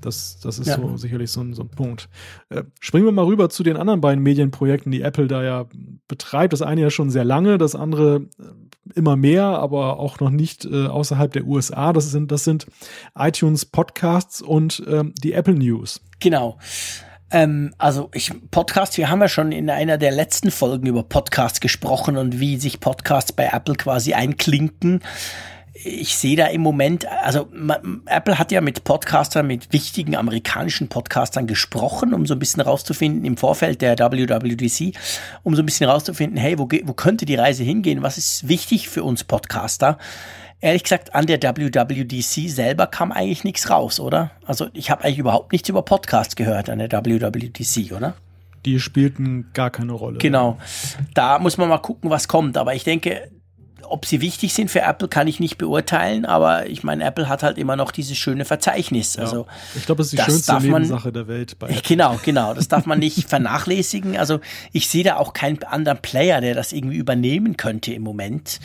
Das, das ist ja. so sicherlich so ein, so ein Punkt. Äh, springen wir mal rüber zu den anderen beiden Medienprojekten, die Apple da ja betreibt. Das eine ja schon sehr lange, das andere äh, immer mehr, aber auch noch nicht äh, außerhalb der USA. Das sind, das sind iTunes Podcasts und ähm, die Apple News. Genau. Ähm, also ich Podcast, wir haben ja schon in einer der letzten Folgen über Podcasts gesprochen und wie sich Podcasts bei Apple quasi einklinken. Ich sehe da im Moment, also Apple hat ja mit Podcastern, mit wichtigen amerikanischen Podcastern gesprochen, um so ein bisschen rauszufinden im Vorfeld der WWDC, um so ein bisschen rauszufinden, hey, wo, wo könnte die Reise hingehen? Was ist wichtig für uns Podcaster? Ehrlich gesagt, an der WWDC selber kam eigentlich nichts raus, oder? Also ich habe eigentlich überhaupt nichts über Podcasts gehört an der WWDC, oder? Die spielten gar keine Rolle. Genau. Da muss man mal gucken, was kommt. Aber ich denke, ob sie wichtig sind für Apple, kann ich nicht beurteilen, aber ich meine, Apple hat halt immer noch dieses schöne Verzeichnis. Ja. Also, ich glaube, das ist die schönste Nebensache der Welt. Bei (laughs) Apple. Genau, genau. Das darf man nicht vernachlässigen. Also ich sehe da auch keinen anderen Player, der das irgendwie übernehmen könnte im Moment.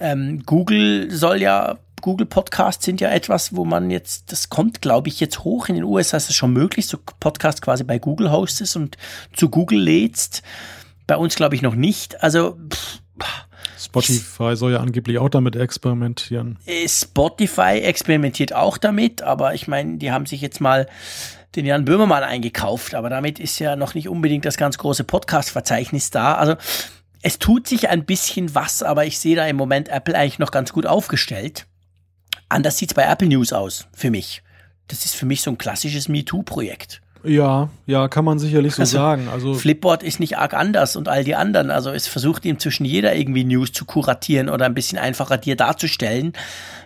Ähm, Google soll ja Google Podcasts sind ja etwas, wo man jetzt, das kommt, glaube ich, jetzt hoch. In den USA ist es schon möglich, so Podcast quasi bei Google hostest und zu Google lädst. Bei uns, glaube ich, noch nicht. Also, pff, Spotify soll ja angeblich auch damit experimentieren. Äh, Spotify experimentiert auch damit, aber ich meine, die haben sich jetzt mal den Jan Böhmermann eingekauft, aber damit ist ja noch nicht unbedingt das ganz große Podcast-Verzeichnis da. Also es tut sich ein bisschen was, aber ich sehe da im Moment Apple eigentlich noch ganz gut aufgestellt. Anders sieht's bei Apple News aus, für mich. Das ist für mich so ein klassisches MeToo-Projekt. Ja, ja, kann man sicherlich so also, sagen. Also Flipboard ist nicht arg anders und all die anderen. Also es versucht inzwischen jeder irgendwie News zu kuratieren oder ein bisschen einfacher dir darzustellen.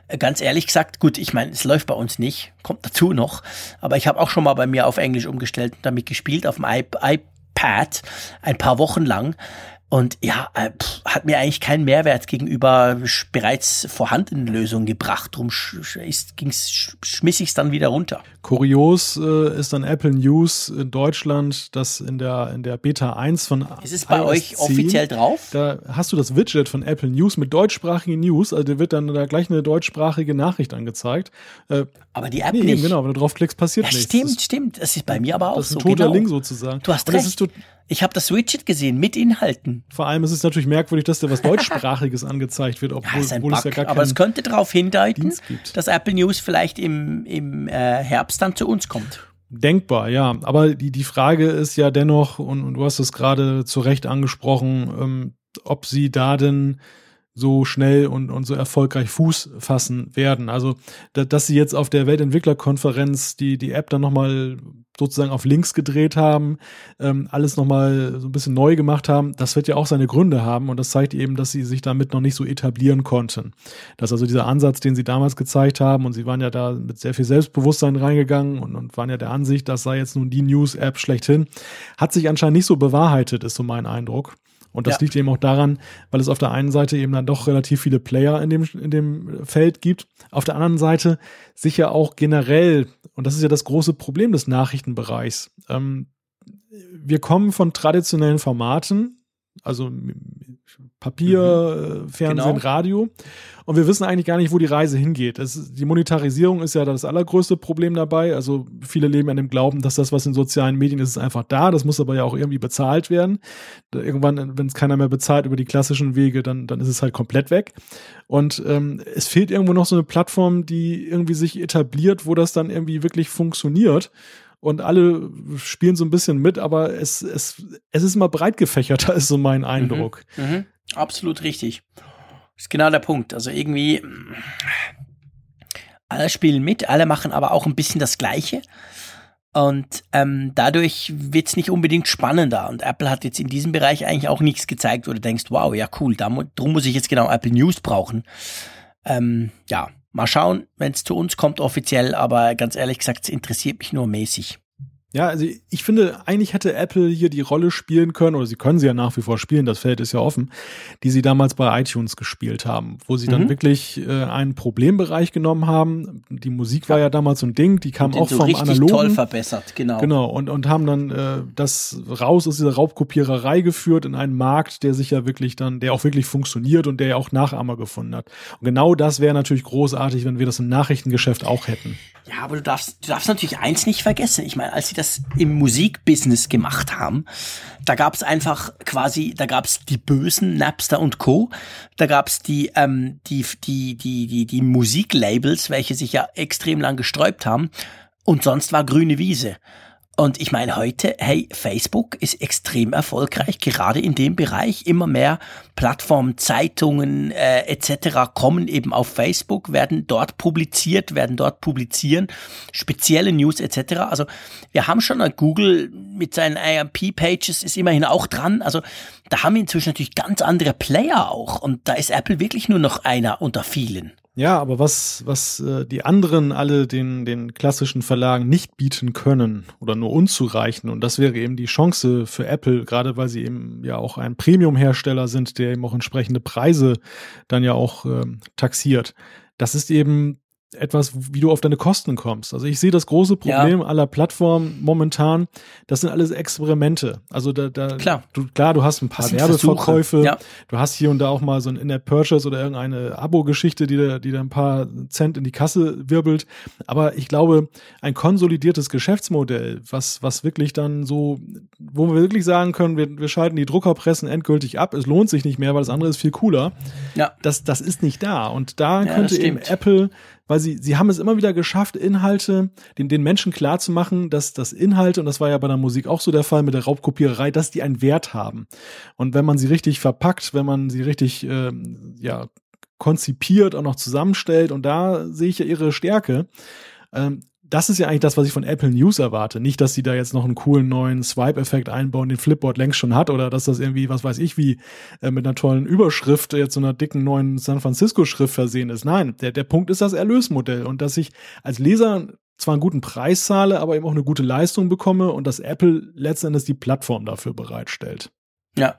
Äh, ganz ehrlich gesagt, gut, ich meine, es läuft bei uns nicht, kommt dazu noch. Aber ich habe auch schon mal bei mir auf Englisch umgestellt und damit gespielt auf dem iPad ein paar Wochen lang. Und ja, äh, hat mir eigentlich keinen Mehrwert gegenüber bereits vorhandenen Lösungen gebracht. Drum ging's, schmiss ich es dann wieder runter. Kurios äh, ist dann Apple News in Deutschland, das in der, in der Beta 1 von Ist es bei euch 10, offiziell drauf? Da hast du das Widget von Apple News mit deutschsprachigen News. Also dir wird dann da gleich eine deutschsprachige Nachricht angezeigt. Äh, aber die App nee, nicht. Genau, wenn du draufklickst, passiert ja, nichts. Stimmt, das, stimmt. Das ist bei mir aber auch so. Das ist ein so, toter genau. Link sozusagen. Du hast recht. Ich habe das Widget gesehen mit Inhalten. Vor allem ist es natürlich merkwürdig, dass da was (laughs) deutschsprachiges angezeigt wird, obwohl, ja, obwohl es ja gar Aber es könnte darauf hindeuten, dass Apple News vielleicht im, im äh, Herbst dann zu uns kommt. Denkbar, ja. Aber die, die Frage ist ja dennoch, und, und du hast es gerade zu Recht angesprochen, ähm, ob sie da denn so schnell und, und so erfolgreich Fuß fassen werden. Also, da, dass sie jetzt auf der Weltentwicklerkonferenz die, die App dann nochmal sozusagen auf links gedreht haben, ähm, alles nochmal so ein bisschen neu gemacht haben, das wird ja auch seine Gründe haben und das zeigt eben, dass sie sich damit noch nicht so etablieren konnten. Dass also dieser Ansatz, den sie damals gezeigt haben und sie waren ja da mit sehr viel Selbstbewusstsein reingegangen und, und waren ja der Ansicht, das sei jetzt nun die News-App schlechthin, hat sich anscheinend nicht so bewahrheitet, ist so mein Eindruck. Und das ja. liegt eben auch daran, weil es auf der einen Seite eben dann doch relativ viele Player in dem, in dem Feld gibt. Auf der anderen Seite sicher auch generell, und das ist ja das große Problem des Nachrichtenbereichs. Ähm, wir kommen von traditionellen Formaten, also Papier, mhm. Fernsehen, genau. Radio. Und wir wissen eigentlich gar nicht, wo die Reise hingeht. Das, die Monetarisierung ist ja das allergrößte Problem dabei. Also viele leben an dem Glauben, dass das, was in sozialen Medien ist, ist einfach da. Das muss aber ja auch irgendwie bezahlt werden. Irgendwann, wenn es keiner mehr bezahlt über die klassischen Wege, dann, dann ist es halt komplett weg. Und ähm, es fehlt irgendwo noch so eine Plattform, die irgendwie sich etabliert, wo das dann irgendwie wirklich funktioniert und alle spielen so ein bisschen mit, aber es, es, es ist immer breit gefächerter, (laughs) ist so mein Eindruck. Mhm, mh, absolut richtig. Das ist genau der Punkt. Also irgendwie, alle spielen mit, alle machen aber auch ein bisschen das Gleiche. Und ähm, dadurch wird es nicht unbedingt spannender. Und Apple hat jetzt in diesem Bereich eigentlich auch nichts gezeigt, wo du denkst, wow, ja cool, darum muss ich jetzt genau Apple News brauchen. Ähm, ja, Mal schauen, wenn es zu uns kommt offiziell, aber ganz ehrlich gesagt, es interessiert mich nur mäßig. Ja, also ich finde, eigentlich hätte Apple hier die Rolle spielen können, oder sie können sie ja nach wie vor spielen, das Feld ist ja offen, die sie damals bei iTunes gespielt haben, wo sie mhm. dann wirklich äh, einen Problembereich genommen haben. Die Musik war ja damals so ein Ding, die kam auch so vom richtig Analogen. toll verbessert, genau. Genau, und, und haben dann äh, das raus aus dieser Raubkopiererei geführt in einen Markt, der sich ja wirklich dann, der auch wirklich funktioniert und der ja auch Nachahmer gefunden hat. Und genau das wäre natürlich großartig, wenn wir das im Nachrichtengeschäft auch hätten. Ja, aber du darfst, du darfst natürlich eins nicht vergessen. Ich meine, als sie das im Musikbusiness gemacht haben, da gab's einfach quasi, da gab's die bösen Napster und Co. Da gab's die, ähm, die, die, die, die, die Musiklabels, welche sich ja extrem lang gesträubt haben. Und sonst war grüne Wiese. Und ich meine heute, hey, Facebook ist extrem erfolgreich, gerade in dem Bereich. Immer mehr Plattformen, Zeitungen äh, etc. kommen eben auf Facebook, werden dort publiziert, werden dort publizieren, spezielle News etc. Also wir haben schon Google mit seinen AMP-Pages ist immerhin auch dran. Also da haben wir inzwischen natürlich ganz andere Player auch. Und da ist Apple wirklich nur noch einer unter vielen. Ja, aber was, was äh, die anderen alle den, den klassischen Verlagen nicht bieten können oder nur unzureichen, und das wäre eben die Chance für Apple, gerade weil sie eben ja auch ein Premium-Hersteller sind, der eben auch entsprechende Preise dann ja auch ähm, taxiert. Das ist eben etwas, wie du auf deine Kosten kommst. Also ich sehe das große Problem ja. aller Plattformen momentan, das sind alles Experimente. Also da, da klar. Du, klar, du hast ein paar Werbeverkäufe, ja. du hast hier und da auch mal so ein In-App-Purchase oder irgendeine Abo-Geschichte, die da, die da ein paar Cent in die Kasse wirbelt. Aber ich glaube, ein konsolidiertes Geschäftsmodell, was, was wirklich dann so, wo wir wirklich sagen können, wir, wir schalten die Druckerpressen endgültig ab, es lohnt sich nicht mehr, weil das andere ist viel cooler. Ja. Das, das ist nicht da. Und da ja, könnte eben Apple weil sie, sie haben es immer wieder geschafft, Inhalte, den, den Menschen klar zu machen, dass das Inhalte, und das war ja bei der Musik auch so der Fall mit der Raubkopiererei, dass die einen Wert haben. Und wenn man sie richtig verpackt, wenn man sie richtig, äh, ja, konzipiert und noch zusammenstellt, und da sehe ich ja ihre Stärke, ähm, das ist ja eigentlich das, was ich von Apple News erwarte. Nicht, dass sie da jetzt noch einen coolen neuen Swipe-Effekt einbauen, den Flipboard längst schon hat, oder dass das irgendwie, was weiß ich, wie äh, mit einer tollen Überschrift, jetzt so einer dicken neuen San Francisco-Schrift versehen ist. Nein, der, der Punkt ist das Erlösmodell und dass ich als Leser zwar einen guten Preis zahle, aber eben auch eine gute Leistung bekomme und dass Apple letztendlich die Plattform dafür bereitstellt. Ja.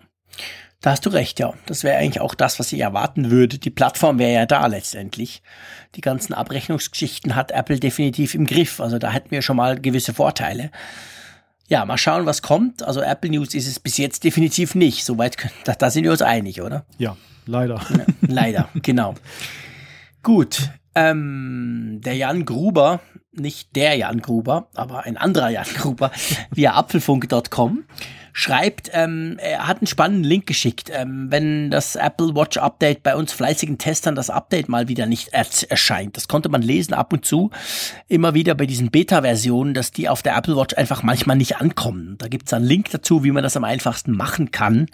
Da hast du recht, ja. Das wäre eigentlich auch das, was ich erwarten würde. Die Plattform wäre ja da letztendlich. Die ganzen Abrechnungsgeschichten hat Apple definitiv im Griff. Also da hätten wir schon mal gewisse Vorteile. Ja, mal schauen, was kommt. Also Apple News ist es bis jetzt definitiv nicht. Soweit, da, da sind wir uns einig, oder? Ja, leider. Ja, leider, (laughs) genau. Gut. Ähm, der Jan Gruber, nicht der Jan Gruber, aber ein anderer Jan Gruber, via apfelfunk.com schreibt, ähm, er hat einen spannenden Link geschickt. Ähm, wenn das Apple Watch Update bei uns fleißigen Testern das Update mal wieder nicht erscheint. Das konnte man lesen ab und zu, immer wieder bei diesen Beta-Versionen, dass die auf der Apple Watch einfach manchmal nicht ankommen. Da gibt's einen Link dazu, wie man das am einfachsten machen kann,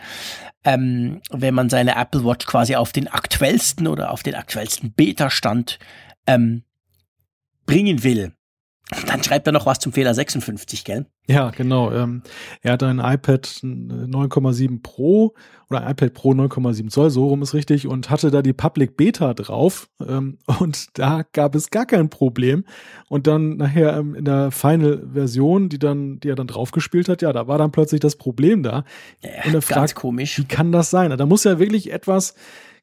ähm, wenn man seine Apple Watch quasi auf den aktuellsten oder auf den aktuellsten Beta-Stand ähm, bringen will. Dann schreibt er noch was zum Fehler 56, gell? Ja, genau. Ähm, er hat ein iPad 9,7 Pro oder ein iPad Pro 9,7 Zoll, so rum ist richtig, und hatte da die Public Beta drauf. Ähm, und da gab es gar kein Problem. Und dann nachher ähm, in der Final-Version, die dann, die er dann draufgespielt hat, ja, da war dann plötzlich das Problem da. Ja, und er fragt, komisch. Wie kann das sein? Da muss ja wirklich etwas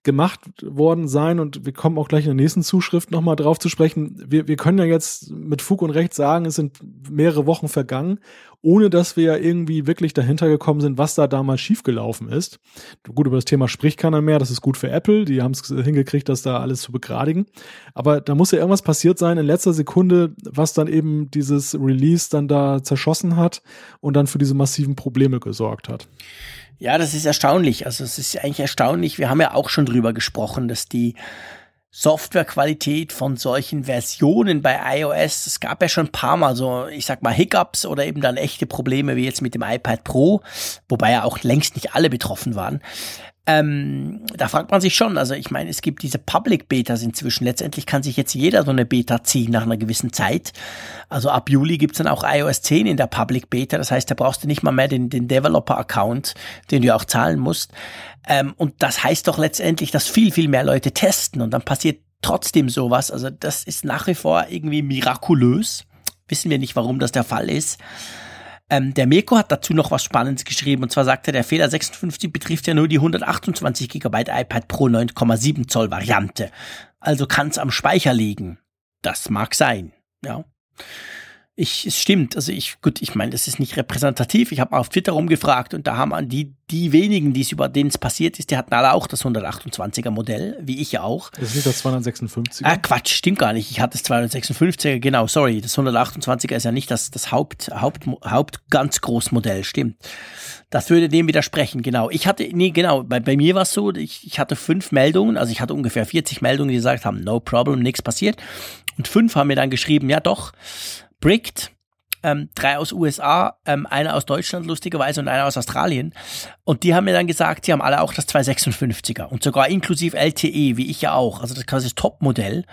gemacht worden sein und wir kommen auch gleich in der nächsten Zuschrift nochmal drauf zu sprechen. Wir, wir können ja jetzt mit Fug und Recht sagen, es sind mehrere Wochen vergangen, ohne dass wir ja irgendwie wirklich dahinter gekommen sind, was da damals schiefgelaufen ist. Gut, über das Thema spricht keiner mehr, das ist gut für Apple, die haben es hingekriegt, das da alles zu begradigen. Aber da muss ja irgendwas passiert sein in letzter Sekunde, was dann eben dieses Release dann da zerschossen hat und dann für diese massiven Probleme gesorgt hat. Ja, das ist erstaunlich. Also es ist eigentlich erstaunlich. Wir haben ja auch schon drüber gesprochen, dass die Softwarequalität von solchen Versionen bei iOS, es gab ja schon ein paar Mal so, ich sag mal, Hiccups oder eben dann echte Probleme wie jetzt mit dem iPad Pro, wobei ja auch längst nicht alle betroffen waren. Ähm, da fragt man sich schon, also ich meine, es gibt diese Public Betas inzwischen. Letztendlich kann sich jetzt jeder so eine Beta ziehen nach einer gewissen Zeit. Also ab Juli gibt's dann auch iOS 10 in der Public Beta. Das heißt, da brauchst du nicht mal mehr den, den Developer-Account, den du auch zahlen musst. Ähm, und das heißt doch letztendlich, dass viel, viel mehr Leute testen und dann passiert trotzdem sowas. Also das ist nach wie vor irgendwie mirakulös. Wissen wir nicht, warum das der Fall ist. Ähm, der Mirko hat dazu noch was Spannendes geschrieben und zwar sagt er, der Fehler 56 betrifft ja nur die 128 GB iPad Pro 9,7 Zoll Variante. Also kann es am Speicher liegen. Das mag sein, ja ich, es stimmt, also ich, gut, ich meine, das ist nicht repräsentativ. Ich habe auf Twitter rumgefragt und da haben an die, die wenigen, die es über denen es passiert ist, die hatten alle auch das 128er Modell, wie ich ja auch. Das ist nicht das 256er? Ah, Quatsch, stimmt gar nicht. Ich hatte das 256er, genau, sorry. Das 128er ist ja nicht das, das Haupt, Haupt, Haupt ganz Großmodell, stimmt. Das würde dem widersprechen, genau. Ich hatte, nee, genau, bei, bei mir war es so, ich, ich hatte fünf Meldungen, also ich hatte ungefähr 40 Meldungen, die gesagt haben, no problem, nichts passiert. Und fünf haben mir dann geschrieben, ja doch, Bricked, ähm, drei aus USA, ähm, einer aus Deutschland lustigerweise und einer aus Australien. Und die haben mir dann gesagt, sie haben alle auch das 256er und sogar inklusive LTE, wie ich ja auch. Also das ist quasi das Top-Modell.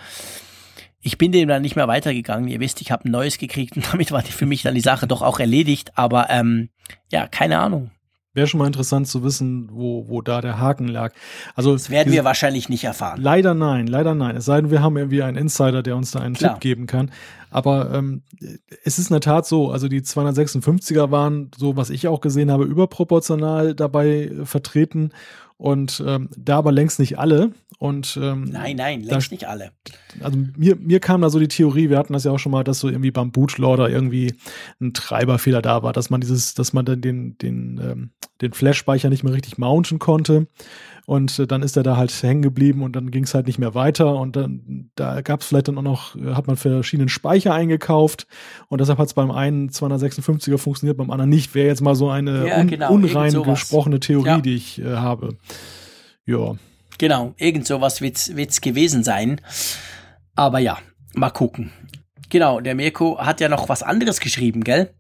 Ich bin dem dann nicht mehr weitergegangen. Ihr wisst, ich habe ein neues gekriegt und (laughs) damit war die für mich dann die Sache doch auch erledigt. Aber ähm, ja, keine Ahnung. Wäre schon mal interessant zu wissen, wo, wo da der Haken lag. Also das werden wir wahrscheinlich nicht erfahren. Leider nein, leider nein. Es sei denn, wir haben irgendwie einen Insider, der uns da einen Klar. Tipp geben kann. Aber ähm, es ist in der Tat so, also die 256er waren, so was ich auch gesehen habe, überproportional dabei vertreten und ähm, da aber längst nicht alle. Und ähm, nein, nein, längst da, nicht alle. Also mir, mir kam da so die Theorie, wir hatten das ja auch schon mal, dass so irgendwie beim Bootloader irgendwie ein Treiberfehler da war, dass man dieses, dass man dann den, den, ähm, den Flash-Speicher nicht mehr richtig mounten konnte. Und äh, dann ist er da halt hängen geblieben und dann ging es halt nicht mehr weiter. Und dann da gab es vielleicht dann auch noch, äh, hat man verschiedenen Speicher eingekauft und deshalb hat es beim einen 256er funktioniert, beim anderen nicht. Wäre jetzt mal so eine ja, un genau, unrein gesprochene Theorie, ja. die ich äh, habe. Ja. Genau, irgend sowas wird es gewesen sein. Aber ja, mal gucken. Genau, der Mirko hat ja noch was anderes geschrieben, gell?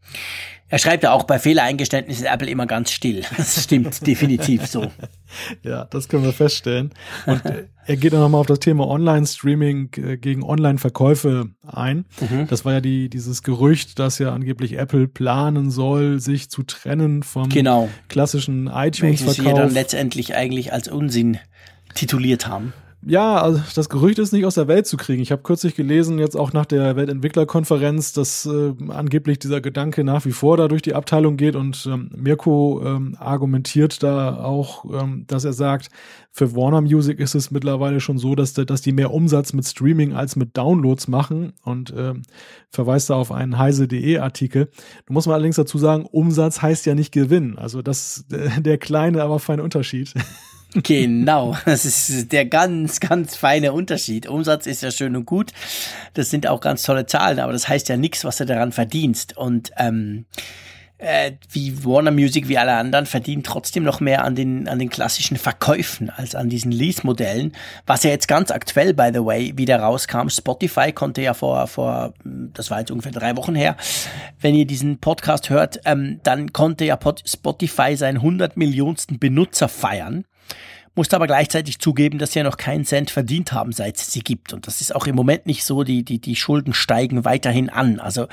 Er schreibt ja auch bei Fehlereingeständnissen Apple immer ganz still. (laughs) Das stimmt definitiv so. (laughs) Ja, das können wir feststellen. Und er geht dann nochmal auf das Thema Online-Streaming äh, gegen Online-Verkäufe ein. Mhm. Das war ja die, dieses Gerücht, dass ja angeblich Apple planen soll, sich zu trennen vom genau. klassischen iTunes-Verkauf. Welches sie dann letztendlich eigentlich als Unsinn tituliert haben. Ja, also das Gerücht ist nicht aus der Welt zu kriegen. Ich habe kürzlich gelesen, jetzt auch nach der Weltentwicklerkonferenz, dass äh, angeblich dieser Gedanke nach wie vor da durch die Abteilung geht und ähm, Mirko ähm, argumentiert da auch, ähm, dass er sagt, für Warner Music ist es mittlerweile schon so, dass, dass die mehr Umsatz mit Streaming als mit Downloads machen und ähm, verweist da auf einen heise.de Artikel. Du musst mal allerdings dazu sagen, Umsatz heißt ja nicht Gewinn. Also das (laughs) der kleine, aber feine Unterschied. Genau, (laughs) das ist der ganz, ganz feine Unterschied. Umsatz ist ja schön und gut. Das sind auch ganz tolle Zahlen, aber das heißt ja nichts, was du daran verdienst. Und ähm, äh, wie Warner Music, wie alle anderen, verdient trotzdem noch mehr an den, an den klassischen Verkäufen als an diesen Lease-Modellen. Was ja jetzt ganz aktuell, by the way, wieder rauskam. Spotify konnte ja vor, vor, das war jetzt ungefähr drei Wochen her, wenn ihr diesen Podcast hört, ähm, dann konnte ja Spotify seinen 100 Millionsten Benutzer feiern musste aber gleichzeitig zugeben, dass sie ja noch keinen Cent verdient haben, seit es sie gibt. Und das ist auch im Moment nicht so, die, die, die Schulden steigen weiterhin an. Also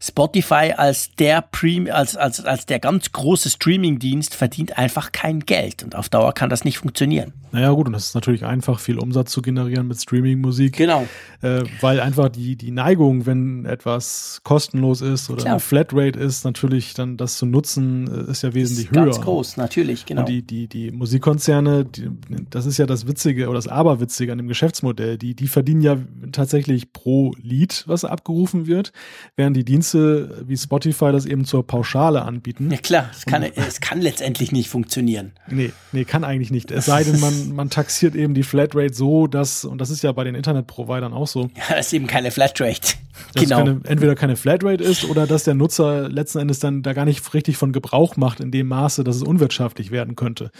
Spotify als der Prem, als, als, als der ganz große Streaming-Dienst verdient einfach kein Geld. Und auf Dauer kann das nicht funktionieren. Naja, gut, und das ist natürlich einfach, viel Umsatz zu generieren mit Streaming-Musik. Genau. Äh, weil einfach die, die Neigung, wenn etwas kostenlos ist oder Klar. eine Flatrate ist, natürlich dann das zu nutzen, äh, ist ja wesentlich ist höher. Ganz groß, natürlich, genau. Und die, die, die Musikkonzerne, die, das ist ja das Witzige oder das Aberwitzige an dem Geschäftsmodell, die, die verdienen ja tatsächlich pro Lied, was abgerufen wird, während die Dienste wie Spotify das eben zur Pauschale anbieten. Ja klar, es kann, es kann letztendlich nicht funktionieren. Nee, nee, kann eigentlich nicht. Es sei denn, man man, taxiert eben die Flatrate so, dass, und das ist ja bei den Internetprovidern auch so. Ja, das ist eben keine Flatrate. (laughs) genau. Keine, entweder keine Flatrate ist oder dass der Nutzer letzten Endes dann da gar nicht richtig von Gebrauch macht in dem Maße, dass es unwirtschaftlich werden könnte.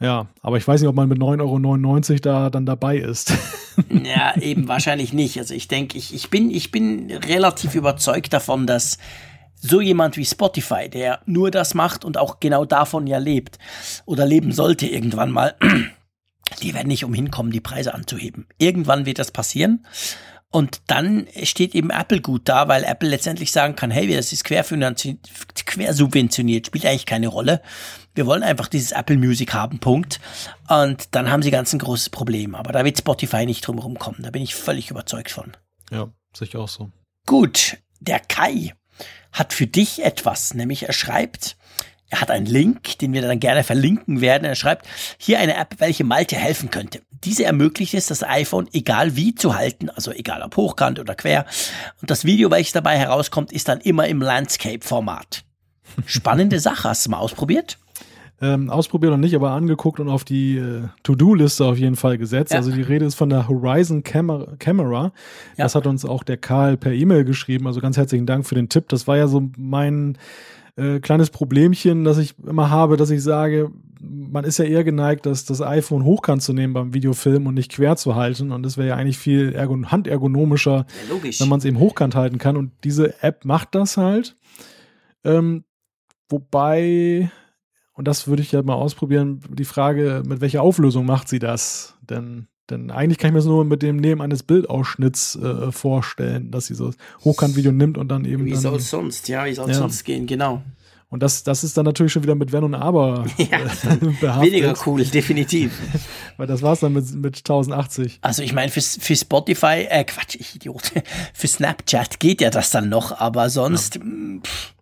Ja, aber ich weiß nicht, ob man mit 9,99 Euro da dann dabei ist. (laughs) ja, eben wahrscheinlich nicht. Also ich denke, ich, ich, bin, ich bin relativ überzeugt davon, dass so jemand wie Spotify, der nur das macht und auch genau davon ja lebt oder leben sollte irgendwann mal, (clears throat) die werden nicht umhin kommen, die Preise anzuheben. Irgendwann wird das passieren. Und dann steht eben Apple gut da, weil Apple letztendlich sagen kann, hey, das ist quersubventioniert, spielt eigentlich keine Rolle. Wir wollen einfach dieses Apple Music haben, Punkt. Und dann haben sie ganz ein großes Problem. Aber da wird Spotify nicht drum herum kommen. Da bin ich völlig überzeugt von. Ja, sicher auch so. Gut, der Kai hat für dich etwas, nämlich er schreibt, er hat einen Link, den wir dann gerne verlinken werden. Er schreibt, hier eine App, welche Malte helfen könnte. Diese ermöglicht es, das iPhone egal wie zu halten, also egal ob hochkant oder quer. Und das Video, welches dabei herauskommt, ist dann immer im Landscape-Format. Spannende (laughs) Sache. Hast du mal ausprobiert? Ähm, ausprobiert noch nicht, aber angeguckt und auf die äh, To-Do-Liste auf jeden Fall gesetzt. Ja. Also die Rede ist von der Horizon Camera. Camera. Ja. Das hat uns auch der Karl per E-Mail geschrieben. Also ganz herzlichen Dank für den Tipp. Das war ja so mein äh, kleines Problemchen, das ich immer habe, dass ich sage, man ist ja eher geneigt, das, das iPhone hochkant zu nehmen beim Videofilm und nicht quer zu halten. Und das wäre ja eigentlich viel ergon handergonomischer, ja, wenn man es eben hochkant halten kann. Und diese App macht das halt. Ähm, wobei, und das würde ich ja mal ausprobieren, die Frage, mit welcher Auflösung macht sie das? Denn denn eigentlich kann ich mir das nur mit dem Nehmen eines Bildausschnitts äh, vorstellen, dass sie so Hochkant-Video nimmt und dann eben. Wie soll es sonst, ja, wie soll es ja. sonst gehen, genau. Und das, das ist dann natürlich schon wieder mit Wenn und Aber (laughs) ja, behaftet. Weniger cool, definitiv. (laughs) Weil das war's dann mit, mit 1080. Also ich meine, für, für Spotify, äh, Quatsch, ich Idiot, (laughs) für Snapchat geht ja das dann noch, aber sonst ja. pff,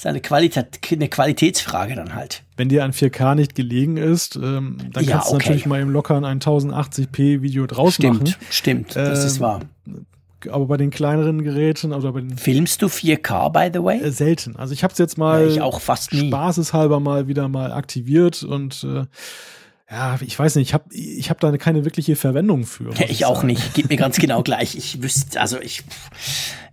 ist eine, Qualität, eine Qualitätsfrage dann halt. Wenn dir ein 4K nicht gelegen ist, ähm, dann ja, kannst du okay. natürlich mal im lockeren ein 1080p Video draus stimmt, machen. Stimmt, stimmt, das ist ähm, wahr aber bei den kleineren Geräten oder bei den Filmst du 4K by the way? Äh, selten. Also ich habe es jetzt mal ja, ich auch fast nie. spaßeshalber mal wieder mal aktiviert und äh, ja, ich weiß nicht, ich habe ich hab da keine wirkliche Verwendung für. Ich, ich auch nicht, geht mir ganz genau gleich. Ich wüsste, also ich,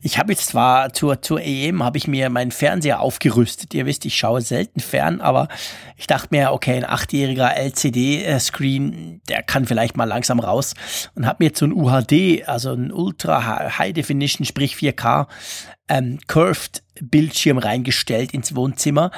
ich habe jetzt zwar zur, zur EM habe ich mir meinen Fernseher aufgerüstet. Ihr wisst, ich schaue selten fern, aber ich dachte mir, okay, ein achtjähriger LCD-Screen, der kann vielleicht mal langsam raus und habe mir jetzt so ein UHD, also ein Ultra High Definition, sprich 4K, ähm, Curved Bildschirm reingestellt ins Wohnzimmer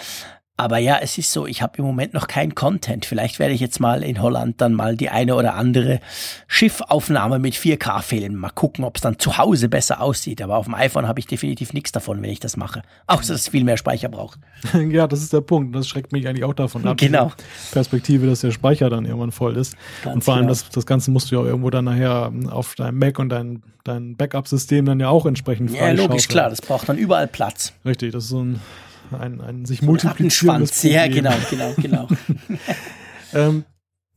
aber ja, es ist so, ich habe im Moment noch kein Content. Vielleicht werde ich jetzt mal in Holland dann mal die eine oder andere Schiffaufnahme mit 4K filmen. Mal gucken, ob es dann zu Hause besser aussieht. Aber auf dem iPhone habe ich definitiv nichts davon, wenn ich das mache. Außer dass es viel mehr Speicher braucht. (laughs) ja, das ist der Punkt. Das schreckt mich eigentlich auch davon ab. Genau. Perspektive, dass der Speicher dann irgendwann voll ist. Ganz und vor allem, genau. das, das Ganze musst du ja irgendwo dann nachher auf deinem Mac und dein, dein Backup-System dann ja auch entsprechend Ja, logisch, klar. Das braucht dann überall Platz. Richtig, das ist so ein ein, ein sich multiplizierendes Problem. Ja, genau, genau, genau. (laughs) ähm,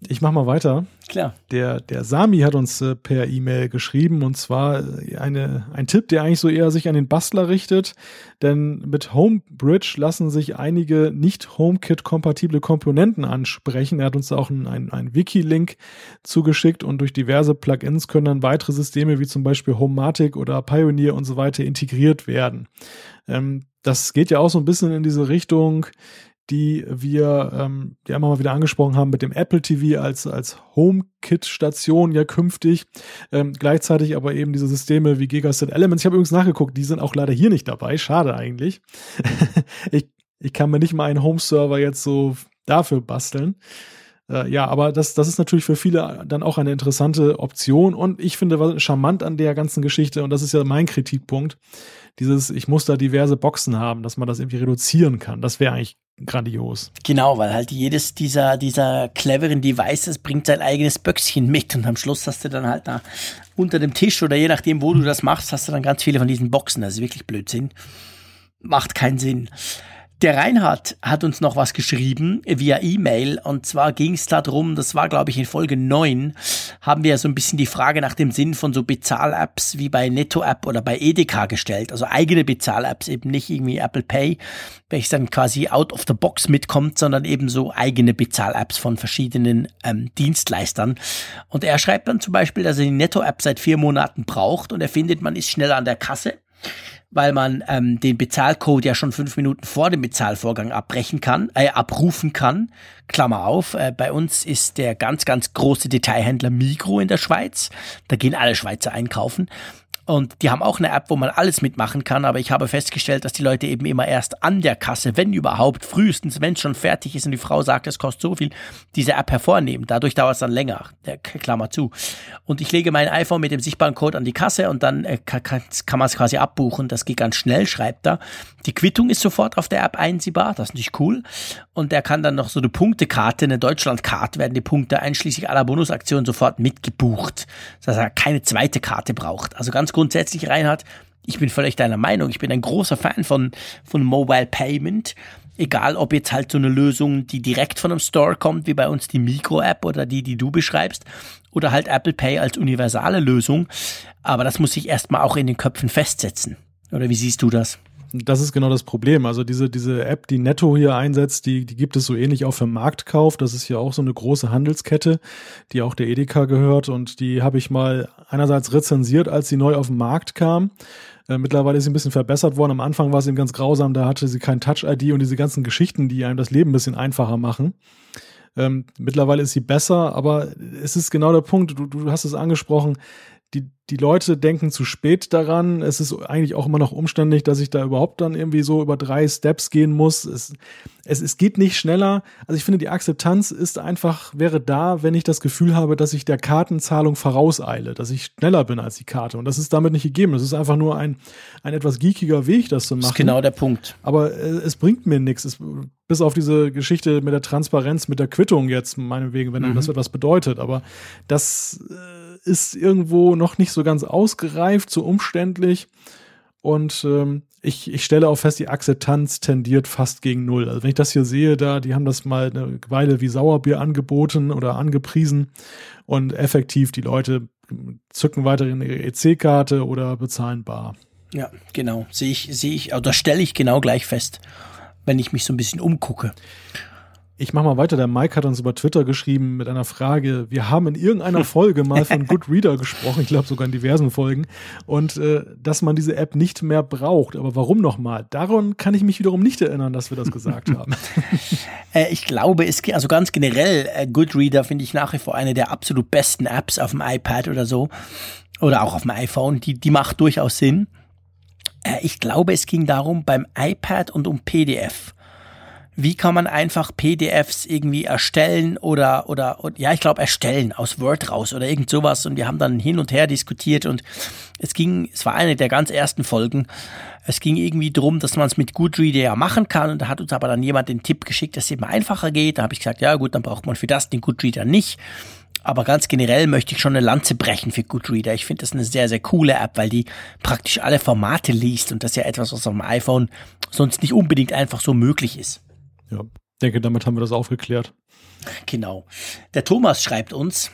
ich mach mal weiter. Klar. Der, der Sami hat uns äh, per E-Mail geschrieben und zwar äh, eine, ein Tipp, der eigentlich so eher sich an den Bastler richtet. Denn mit Homebridge lassen sich einige nicht HomeKit-kompatible Komponenten ansprechen. Er hat uns da auch einen, einen, einen Wiki-Link zugeschickt und durch diverse Plugins können dann weitere Systeme wie zum Beispiel Homematic oder Pioneer und so weiter integriert werden. Ähm, das geht ja auch so ein bisschen in diese Richtung, die wir ähm, ja immer mal wieder angesprochen haben mit dem Apple TV als, als HomeKit-Station ja künftig. Ähm, gleichzeitig aber eben diese Systeme wie Gigaset Elements. Ich habe übrigens nachgeguckt, die sind auch leider hier nicht dabei. Schade eigentlich. (laughs) ich, ich kann mir nicht mal einen Home-Server jetzt so dafür basteln. Äh, ja, aber das, das ist natürlich für viele dann auch eine interessante Option. Und ich finde, was charmant an der ganzen Geschichte, und das ist ja mein Kritikpunkt, dieses, ich muss da diverse Boxen haben, dass man das irgendwie reduzieren kann. Das wäre eigentlich grandios. Genau, weil halt jedes dieser, dieser cleveren Devices bringt sein eigenes Böckchen mit und am Schluss hast du dann halt da unter dem Tisch oder je nachdem, wo du das machst, hast du dann ganz viele von diesen Boxen. Das ist wirklich Blödsinn. Macht keinen Sinn. Der Reinhard hat uns noch was geschrieben via E-Mail. Und zwar ging es darum, das war glaube ich in Folge 9, haben wir so ein bisschen die Frage nach dem Sinn von so Bezahl-Apps wie bei Netto-App oder bei Edeka gestellt, also eigene Bezahl-Apps, eben nicht irgendwie Apple Pay, welches dann quasi out of the box mitkommt, sondern eben so eigene Bezahl-Apps von verschiedenen ähm, Dienstleistern. Und er schreibt dann zum Beispiel, dass er die Netto-App seit vier Monaten braucht und er findet, man ist schneller an der Kasse weil man ähm, den Bezahlcode ja schon fünf Minuten vor dem Bezahlvorgang abbrechen kann, äh, abrufen kann. Klammer auf, äh, bei uns ist der ganz, ganz große Detailhändler Migro in der Schweiz. Da gehen alle Schweizer einkaufen. Und die haben auch eine App, wo man alles mitmachen kann, aber ich habe festgestellt, dass die Leute eben immer erst an der Kasse, wenn überhaupt, frühestens, wenn es schon fertig ist und die Frau sagt, es kostet so viel, diese App hervornehmen. Dadurch dauert es dann länger, Klammer zu. Und ich lege mein iPhone mit dem sichtbaren Code an die Kasse und dann äh, kann, kann, man es quasi abbuchen. Das geht ganz schnell, schreibt er. Die Quittung ist sofort auf der App einsehbar, das ist natürlich cool. Und der kann dann noch so eine Punktekarte, eine Deutschlandkarte, werden die Punkte einschließlich aller Bonusaktionen sofort mitgebucht, dass er keine zweite Karte braucht. Also ganz grundsätzlich, Reinhard, ich bin völlig deiner Meinung. Ich bin ein großer Fan von, von Mobile Payment. Egal, ob jetzt halt so eine Lösung, die direkt von einem Store kommt, wie bei uns die Mikro-App oder die, die du beschreibst, oder halt Apple Pay als universale Lösung. Aber das muss sich erstmal auch in den Köpfen festsetzen. Oder wie siehst du das? Das ist genau das Problem. Also diese, diese App, die Netto hier einsetzt, die, die gibt es so ähnlich auch für Marktkauf. Das ist ja auch so eine große Handelskette, die auch der Edeka gehört. Und die habe ich mal einerseits rezensiert, als sie neu auf den Markt kam. Äh, mittlerweile ist sie ein bisschen verbessert worden. Am Anfang war sie ganz grausam, da hatte sie kein Touch-ID und diese ganzen Geschichten, die einem das Leben ein bisschen einfacher machen. Ähm, mittlerweile ist sie besser, aber es ist genau der Punkt, du, du hast es angesprochen, die, die Leute denken zu spät daran. Es ist eigentlich auch immer noch umständlich, dass ich da überhaupt dann irgendwie so über drei Steps gehen muss. Es, es, es geht nicht schneller. Also ich finde, die Akzeptanz ist einfach, wäre da, wenn ich das Gefühl habe, dass ich der Kartenzahlung vorauseile, dass ich schneller bin als die Karte. Und das ist damit nicht gegeben. Das ist einfach nur ein, ein etwas geekiger Weg, das zu machen. Das ist genau der Punkt. Aber äh, es bringt mir nichts. Es, bis auf diese Geschichte mit der Transparenz, mit der Quittung jetzt, meinetwegen, wenn mhm. das etwas bedeutet. Aber das äh, ist irgendwo noch nicht so ganz ausgereift, so umständlich. Und ähm, ich, ich stelle auch fest, die Akzeptanz tendiert fast gegen null. Also wenn ich das hier sehe, da, die haben das mal eine Weile wie Sauerbier angeboten oder angepriesen und effektiv die Leute zücken weiterhin ihre EC-Karte oder bezahlen bar. Ja, genau. Sehe ich, sehe ich, oder stelle ich genau gleich fest, wenn ich mich so ein bisschen umgucke. Ich mache mal weiter. Der Mike hat uns über Twitter geschrieben mit einer Frage. Wir haben in irgendeiner Folge (laughs) mal von Goodreader gesprochen, ich glaube sogar in diversen Folgen, und äh, dass man diese App nicht mehr braucht. Aber warum nochmal? Daran kann ich mich wiederum nicht erinnern, dass wir das gesagt (laughs) haben. äh, ich glaube, es also ganz generell, äh, Goodreader finde ich nach wie vor eine der absolut besten Apps auf dem iPad oder so. Oder auch auf dem iPhone. Die, die macht durchaus Sinn. Äh, ich glaube, es ging darum beim iPad und um PDF wie kann man einfach PDFs irgendwie erstellen oder, oder, ja, ich glaube erstellen aus Word raus oder irgend sowas. Und wir haben dann hin und her diskutiert und es ging, es war eine der ganz ersten Folgen. Es ging irgendwie drum, dass man es mit Goodreader ja machen kann. Und da hat uns aber dann jemand den Tipp geschickt, dass es eben einfacher geht. Da habe ich gesagt, ja gut, dann braucht man für das den Goodreader nicht. Aber ganz generell möchte ich schon eine Lanze brechen für Goodreader. Ich finde das eine sehr, sehr coole App, weil die praktisch alle Formate liest und das ist ja etwas, was auf dem iPhone sonst nicht unbedingt einfach so möglich ist. Ja, denke, damit haben wir das aufgeklärt. Genau. Der Thomas schreibt uns,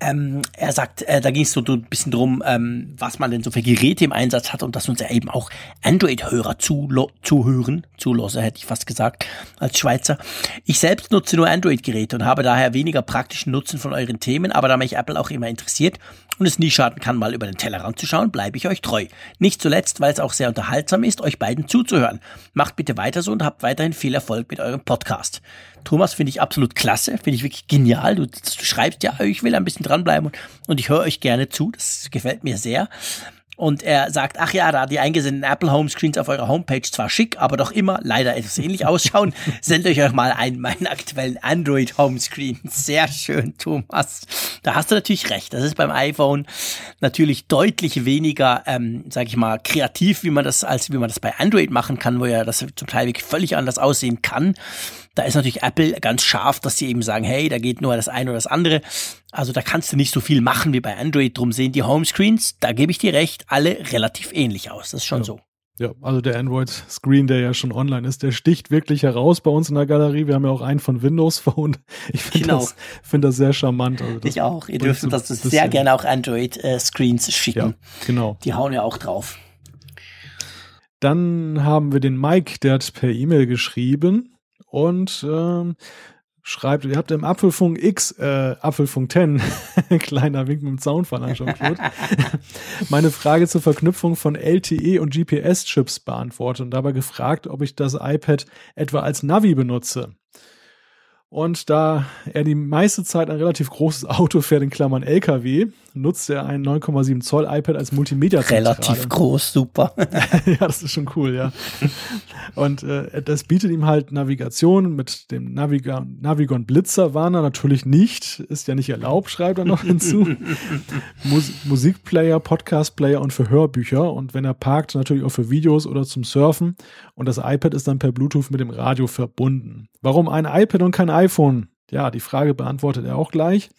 ähm, er sagt, äh, da ging es so ein bisschen drum, ähm, was man denn so für Geräte im Einsatz hat und dass uns ja eben auch Android-Hörer zu, zuhören, zulosse hätte ich fast gesagt, als Schweizer. Ich selbst nutze nur Android-Geräte und habe daher weniger praktischen Nutzen von euren Themen, aber da mich Apple auch immer interessiert und es nie schaden kann, mal über den Tellerrand zu schauen, bleibe ich euch treu. Nicht zuletzt, weil es auch sehr unterhaltsam ist, euch beiden zuzuhören. Macht bitte weiter so und habt weiterhin viel Erfolg mit eurem Podcast. Thomas finde ich absolut klasse, finde ich wirklich genial. Du, du, schreibst ja, ich will ein bisschen dranbleiben und, und ich höre euch gerne zu. Das gefällt mir sehr. Und er sagt, ach ja, da die eingesendeten Apple Homescreens auf eurer Homepage zwar schick, aber doch immer leider etwas ähnlich ausschauen, (laughs) sendet euch euch mal einen meinen aktuellen Android Homescreen. Sehr schön, Thomas. Da hast du natürlich recht. Das ist beim iPhone natürlich deutlich weniger, ähm, sag ich mal, kreativ, wie man das, als wie man das bei Android machen kann, wo ja das zum Teil wirklich völlig anders aussehen kann. Da ist natürlich Apple ganz scharf, dass sie eben sagen, hey, da geht nur das eine oder das andere. Also da kannst du nicht so viel machen wie bei Android. Drum sehen die Homescreens, da gebe ich dir recht, alle relativ ähnlich aus. Das ist schon ja. so. Ja, also der Android-Screen, der ja schon online ist, der sticht wirklich heraus bei uns in der Galerie. Wir haben ja auch einen von Windows Phone. (laughs) Ich finde genau. das, find das sehr charmant. Also ich auch. Ihr dürft das sehr gerne auch Android-Screens schicken. Ja, genau. Die hauen ja auch drauf. Dann haben wir den Mike, der hat per E-Mail geschrieben und ähm, schreibt, ihr habt im Apfelfunk X, äh, Apfelfunk 10, (laughs) kleiner Wink mit dem Zaunfall an Jean-Claude, (laughs) meine Frage zur Verknüpfung von LTE und GPS-Chips beantwortet und dabei gefragt, ob ich das iPad etwa als Navi benutze. Und da er die meiste Zeit ein relativ großes Auto fährt, in Klammern LKW, nutzt er ein 9,7 Zoll iPad als multimedia -Zentrale. Relativ groß, super. (laughs) ja, das ist schon cool, ja. Und äh, das bietet ihm halt Navigation mit dem Navigon, Navigon Blitzer Warner natürlich nicht, ist ja nicht erlaubt, schreibt er noch (laughs) hinzu. Mus Musikplayer, Podcastplayer und für Hörbücher und wenn er parkt, natürlich auch für Videos oder zum Surfen. Und das iPad ist dann per Bluetooth mit dem Radio verbunden. Warum ein iPad und kein iPhone? Ja, die Frage beantwortet er auch gleich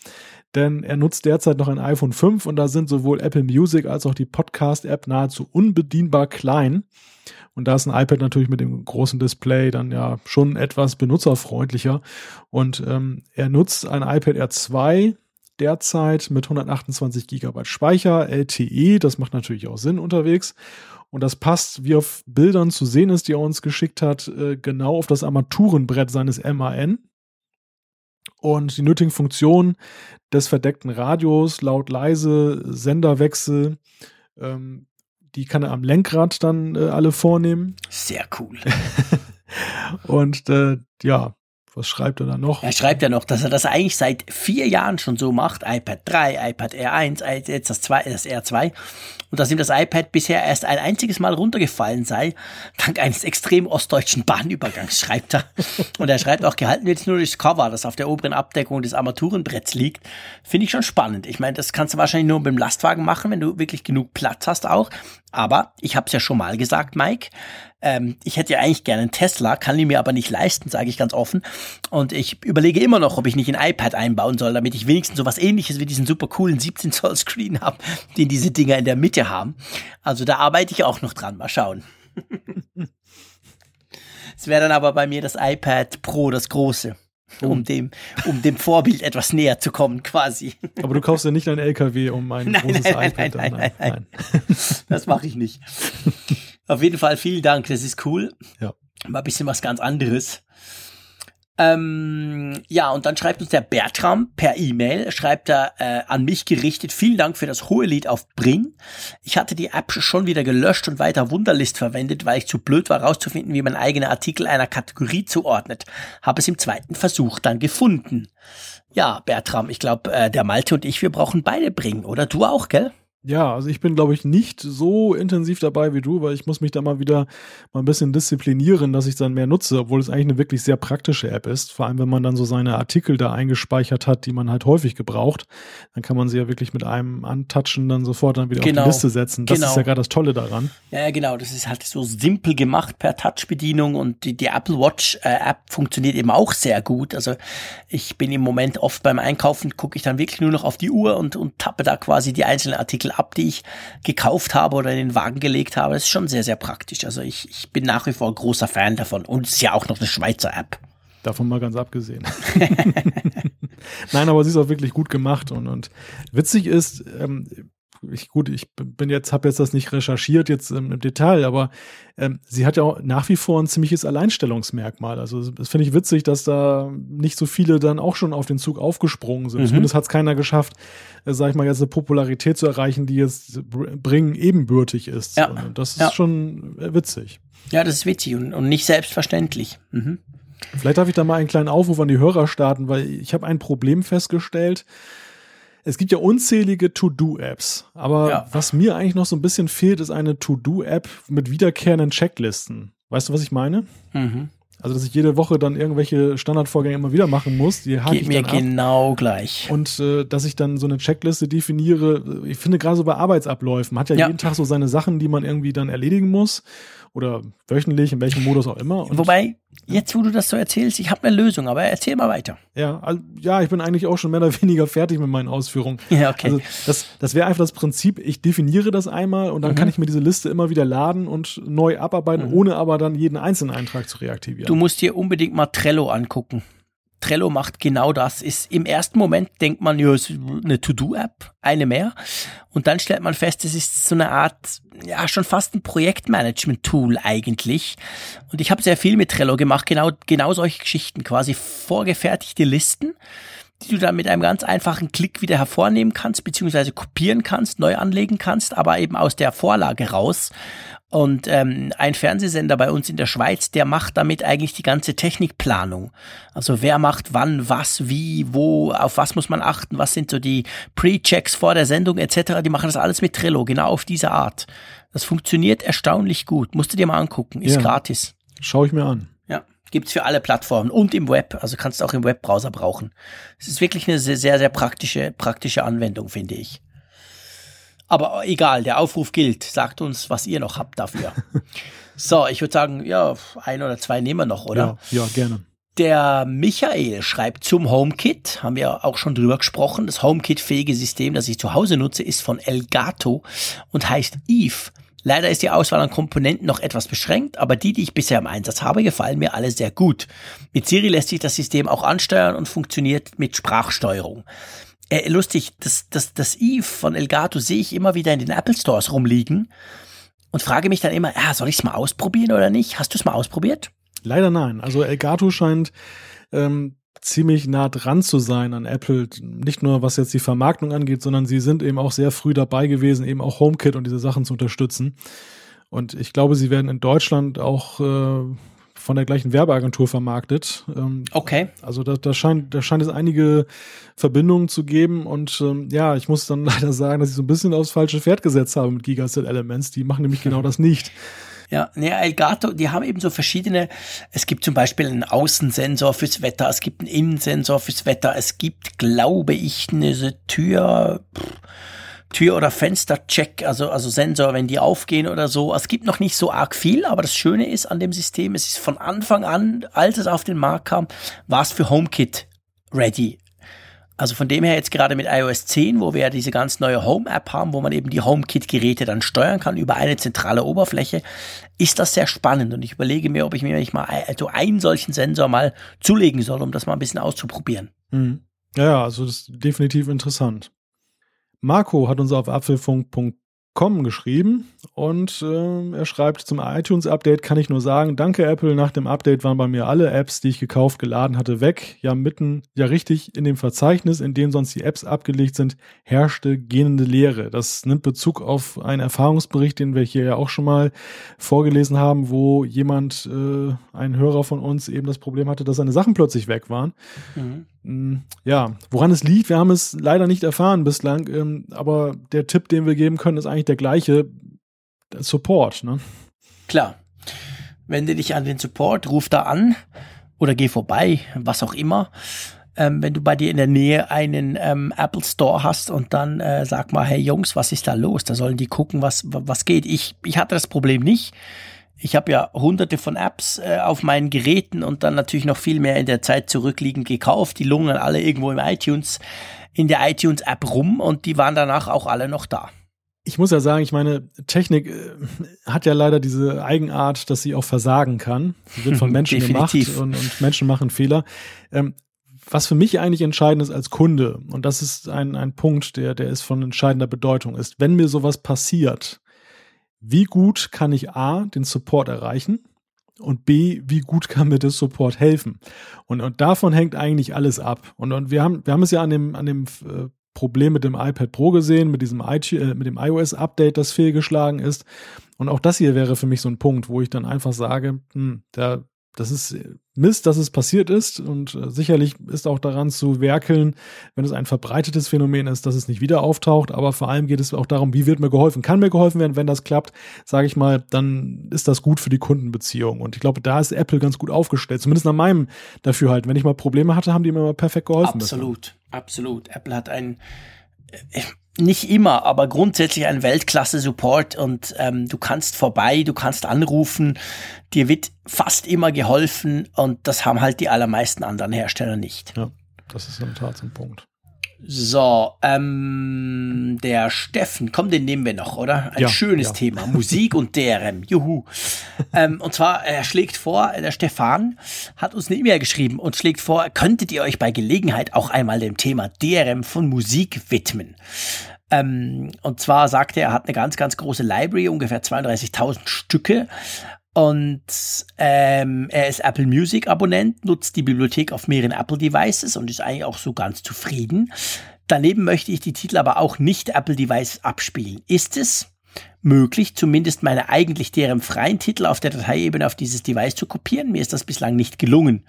denn er nutzt derzeit noch ein iPhone 5 und da sind sowohl Apple Music als auch die Podcast-App nahezu unbedienbar klein. Und da ist ein iPad natürlich mit dem großen Display dann ja schon etwas benutzerfreundlicher. Und ähm, er nutzt ein iPad Air 2 derzeit mit 128 GB Speicher, LTE, das macht natürlich auch Sinn unterwegs. Und das passt, wie auf Bildern zu sehen ist, die er uns geschickt hat, äh, genau auf das Armaturenbrett seines MAN. Und die nötigen Funktionen des verdeckten Radios, laut leise, Senderwechsel, ähm, die kann er am Lenkrad dann äh, alle vornehmen. Sehr cool. (laughs) und äh, ja, Was schreibt er da noch? Er schreibt ja noch, dass er das eigentlich seit vier Jahren schon so macht. iPad 3, iPad R1, jetzt das, 2, das R2. Und dass ihm das iPad bisher erst ein einziges Mal runtergefallen sei, dank eines extrem ostdeutschen Bahnübergangs, (laughs) schreibt er. Und er schreibt auch, gehalten wird nur durchs Cover, das auf der oberen Abdeckung des Armaturenbretts liegt. Finde ich schon spannend. Ich meine, das kannst du wahrscheinlich nur beim Lastwagen machen, wenn du wirklich genug Platz hast auch. Aber ich habe es ja schon mal gesagt, Mike. Ähm, ich hätte ja eigentlich gerne einen Tesla, kann ich mir aber nicht leisten, sage ich ganz offen. Und ich überlege immer noch, ob ich nicht ein iPad einbauen soll, damit ich wenigstens so was ähnliches wie diesen super coolen 17 Zoll Screen habe, (laughs) den diese Dinger in der Mitte haben. Also da arbeite ich auch noch dran. Mal schauen. (laughs) Es wäre dann aber bei mir das iPad Pro, das große. Um dem, um dem Vorbild etwas näher zu kommen, quasi. Aber du kaufst ja nicht ein LKW um ein nein, großes nein, iPad. Nein, nein, nein, nein. Das mache ich nicht. Auf jeden Fall vielen Dank, das ist cool. Ja. Mal ein bisschen was ganz anderes. Ähm, ja, und dann schreibt uns der Bertram per E-Mail, schreibt er äh, an mich gerichtet, vielen Dank für das hohe Lied auf Bring. Ich hatte die App schon wieder gelöscht und weiter Wunderlist verwendet, weil ich zu blöd war, rauszufinden, wie man eigene Artikel einer Kategorie zuordnet. Habe es im zweiten Versuch dann gefunden. Ja, Bertram, ich glaube, äh, der Malte und ich, wir brauchen beide Bring, oder? Du auch, gell? Ja, also ich bin, glaube ich, nicht so intensiv dabei wie du, weil ich muss mich da mal wieder mal ein bisschen disziplinieren, dass ich dann mehr nutze, obwohl es eigentlich eine wirklich sehr praktische App ist. Vor allem, wenn man dann so seine Artikel da eingespeichert hat, die man halt häufig gebraucht, dann kann man sie ja wirklich mit einem Antatschen dann sofort dann wieder Genau. auf die Liste setzen. Das Genau. ist ja gerade das Tolle daran. Ja, genau, das ist halt so simpel gemacht per Touch-Bedienung und die, die Apple Watch äh, App funktioniert eben auch sehr gut. Also ich bin im Moment oft beim Einkaufen, gucke ich dann wirklich nur noch auf die Uhr und, und tappe da quasi die einzelnen Artikel ab, die ich gekauft habe oder in den Wagen gelegt habe. Das ist schon sehr, sehr praktisch. Also ich, ich bin nach wie vor großer Fan davon und es ist ja auch noch eine Schweizer App. Davon mal ganz abgesehen. (laughs) Nein, aber sie ist auch wirklich gut gemacht und, und witzig ist, ähm, ich, gut, ich bin jetzt, habe jetzt das nicht recherchiert jetzt im, im Detail, aber ähm, sie hat ja auch nach wie vor ein ziemliches Alleinstellungsmerkmal. Also das finde ich witzig, dass da nicht so viele dann auch schon auf den Zug aufgesprungen sind. Mhm. Zumindest hat es keiner geschafft, äh, sag ich mal, jetzt eine Popularität zu erreichen, die jetzt Br- bringen ebenbürtig ist. Ja. Und das ist Ja. schon äh, witzig. Ja, das ist witzig und, und nicht selbstverständlich. Mhm. Vielleicht darf ich da mal einen kleinen Aufruf an die Hörer starten, weil ich habe ein Problem festgestellt. Es gibt ja unzählige To-Do-Apps, aber Ja. was mir eigentlich noch so ein bisschen fehlt, ist eine To-Do-App mit wiederkehrenden Checklisten. Weißt du, was ich meine? Mhm. Also, dass ich jede Woche dann irgendwelche Standardvorgänge immer wieder machen muss, die hake Geht ich mir ab. genau gleich. Und äh, dass ich dann so eine Checkliste definiere. Ich finde gerade so bei Arbeitsabläufen, hat ja, Ja. jeden Tag so seine Sachen, die man irgendwie dann erledigen muss. Oder wöchentlich, in welchem Modus auch immer. Und Wobei, jetzt wo du das so erzählst, ich habe eine Lösung, aber erzähl mal weiter. Ja, also, ja, ich bin eigentlich auch schon mehr oder (laughs) weniger fertig mit meinen Ausführungen. (laughs) Ja, okay. Also das, das wäre einfach das Prinzip, ich definiere das einmal und dann Mhm. kann ich mir diese Liste immer wieder laden und neu abarbeiten, ohne aber dann jeden einzelnen Eintrag zu reaktivieren. Du musst dir unbedingt mal Trello angucken. Trello macht genau das. Ist im ersten Moment denkt man, ja, es ist eine To-Do-App, eine mehr. Und dann stellt man fest, es ist so eine Art, ja, schon fast ein Projektmanagement-Tool eigentlich. Und ich habe sehr viel mit Trello gemacht, genau, genau solche Geschichten, quasi vorgefertigte Listen, die du dann mit einem ganz einfachen Klick wieder hervornehmen kannst, beziehungsweise kopieren kannst, neu anlegen kannst, aber eben aus der Vorlage raus. Und ähm, ein Fernsehsender bei uns in der Schweiz, der macht damit eigentlich die ganze Technikplanung. Also wer macht wann, was, wie, wo, auf was muss man achten, was sind so die Pre-Checks vor der Sendung etc. Die machen das alles mit Trello, genau auf diese Art. Das funktioniert erstaunlich gut. Musst du dir mal angucken, ist Ja. gratis. Schau ich mir an. Ja, gibt's für alle Plattformen und im Web. Also kannst du auch im Webbrowser brauchen. Es ist wirklich eine sehr, sehr, sehr praktische, praktische Anwendung, finde ich. Aber egal, der Aufruf gilt. Sagt uns, was ihr noch habt dafür. (laughs) so, ich würde sagen, ja, ein oder zwei nehmen wir noch, oder? Ja, ja, gerne. Der Michael schreibt zum HomeKit, haben wir auch schon drüber gesprochen. Das HomeKit-fähige System, das ich zu Hause nutze, ist von Elgato und heißt Eve. Leider ist die Auswahl an Komponenten noch etwas beschränkt, aber die, die ich bisher im Einsatz habe, gefallen mir alle sehr gut. Mit Siri lässt sich das System auch ansteuern und funktioniert mit Sprachsteuerung. Äh, lustig, das, das, das Eve von Elgato sehe ich immer wieder in den Apple Stores rumliegen und frage mich dann immer, ja, soll ich es mal ausprobieren oder nicht? Hast du es mal ausprobiert? Leider nein. Also Elgato scheint ähm, ziemlich nah dran zu sein an Apple. Nicht nur was jetzt die Vermarktung angeht, sondern sie sind eben auch sehr früh dabei gewesen, eben auch HomeKit und diese Sachen zu unterstützen. Und ich glaube, sie werden in Deutschland auch äh, von der gleichen Werbeagentur vermarktet. Ähm, okay. Also da, da, scheint, da scheint es einige Verbindungen zu geben und ähm, ja, ich muss dann (laughs) leider sagen, dass ich so ein bisschen aufs falsche Pferd gesetzt habe mit Gigaset Elements. Die machen nämlich genau das (laughs) nicht. Ja, ne, Elgato, die haben eben so verschiedene, es gibt zum Beispiel einen Außensensor fürs Wetter, es gibt einen Innensensor fürs Wetter, es gibt, glaube ich, eine Tür, Tür- oder Fenstercheck, also, also Sensor, wenn die aufgehen oder so. Es gibt noch nicht so arg viel, aber das Schöne ist an dem System, es ist von Anfang an, als es auf den Markt kam, war es für HomeKit ready. Also von dem her jetzt gerade mit iOS 10, wo wir ja diese ganz neue Home-App haben, wo man eben die HomeKit-Geräte dann steuern kann über eine zentrale Oberfläche, ist das sehr spannend. Und ich überlege mir, ob ich mir nicht mal also einen solchen Sensor mal zulegen soll, um das mal ein bisschen auszuprobieren. Mhm. Ja, also das ist definitiv interessant. Marco hat uns auf apfelfunk.com Com geschrieben und äh, er schreibt zum iTunes-Update kann ich nur sagen, danke Apple, nach dem Update waren bei mir alle Apps, die ich gekauft, geladen hatte, weg. Ja, mitten, ja richtig, in dem Verzeichnis, in dem sonst die Apps abgelegt sind, herrschte gähnende Leere. Das nimmt Bezug auf einen Erfahrungsbericht, den wir hier ja auch schon mal vorgelesen haben, wo jemand, äh, ein Hörer von uns, eben das Problem hatte, dass seine Sachen plötzlich weg waren. Mhm. Mm, ja, woran es liegt, wir haben es leider nicht erfahren bislang, ähm, aber der Tipp, den wir geben können, ist eigentlich der gleiche, der Support, ne? Klar. Wende dich an den Support, ruf da an oder geh vorbei, was auch immer. Ähm, wenn du bei dir in der Nähe einen ähm, Apple Store hast und dann äh, sag mal, hey Jungs, was ist da los? Da sollen die gucken, was, was geht. Ich, ich hatte das Problem nicht ich habe ja hunderte von Apps äh, auf meinen Geräten und dann natürlich noch viel mehr in der Zeit zurückliegend gekauft. Die lungen alle irgendwo im iTunes, in der iTunes App rum und die waren danach auch alle noch da. Ich muss ja sagen, ich meine, Technik äh, hat ja leider diese Eigenart, dass sie auch versagen kann. Sie wird von (laughs) Menschen gemacht und, und, Menschen machen Fehler. Ähm, was für mich eigentlich entscheidend ist als Kunde, und das ist ein, ein Punkt, der, der ist von entscheidender Bedeutung, ist, wenn mir sowas passiert, wie gut kann ich A, den Support erreichen und B, wie gut kann mir der Support helfen? Und, und davon hängt eigentlich alles ab. Und, und wir haben, wir haben es ja an dem, an dem äh, Problem mit dem iPad Pro gesehen, mit diesem, I äh, mit dem iOS-Update, das fehlgeschlagen ist. Und auch das hier wäre für mich so ein Punkt, wo ich dann einfach sage, hm, da das ist Mist, dass es passiert ist und äh, sicherlich ist auch daran zu werkeln, wenn es ein verbreitetes Phänomen ist, dass es nicht wieder auftaucht, aber vor allem geht es auch darum, wie wird mir geholfen? Kann mir geholfen werden, wenn das klappt, sage ich mal, dann ist das gut für die Kundenbeziehung und ich glaube, da ist Apple ganz gut aufgestellt, zumindest nach meinem Dafürhalten. Wenn ich mal Probleme hatte, haben die mir immer perfekt geholfen. Absolut, dafür. absolut. Apple hat ein äh, nicht immer, aber grundsätzlich ein Weltklasse-Support und ähm, du kannst vorbei, du kannst anrufen, dir wird fast immer geholfen und das haben halt die allermeisten anderen Hersteller nicht. Ja, das ist in der Tat so ein Punkt. So, ähm, der Steffen, komm, den nehmen wir noch, oder? Ein ja, schönes ja. Thema. Musik und DRM. (laughs) Juhu. ähm, und zwar, er schlägt vor, der Stefan hat uns eine E-Mail geschrieben und schlägt vor, könntet ihr euch bei Gelegenheit auch einmal dem Thema DRM von Musik widmen? Ähm, und zwar sagt er, er hat eine ganz, ganz große Library, ungefähr 32.000 Stücke und ähm, er ist Apple Music Abonnent, nutzt die Bibliothek auf mehreren Apple Devices und ist eigentlich auch so ganz zufrieden. Daneben möchte ich die Titel aber auch nicht Apple Devices abspielen. Ist es möglich, zumindest meine eigentlich deren freien Titel auf der Dateiebene auf dieses Device zu kopieren? Mir ist das bislang nicht gelungen.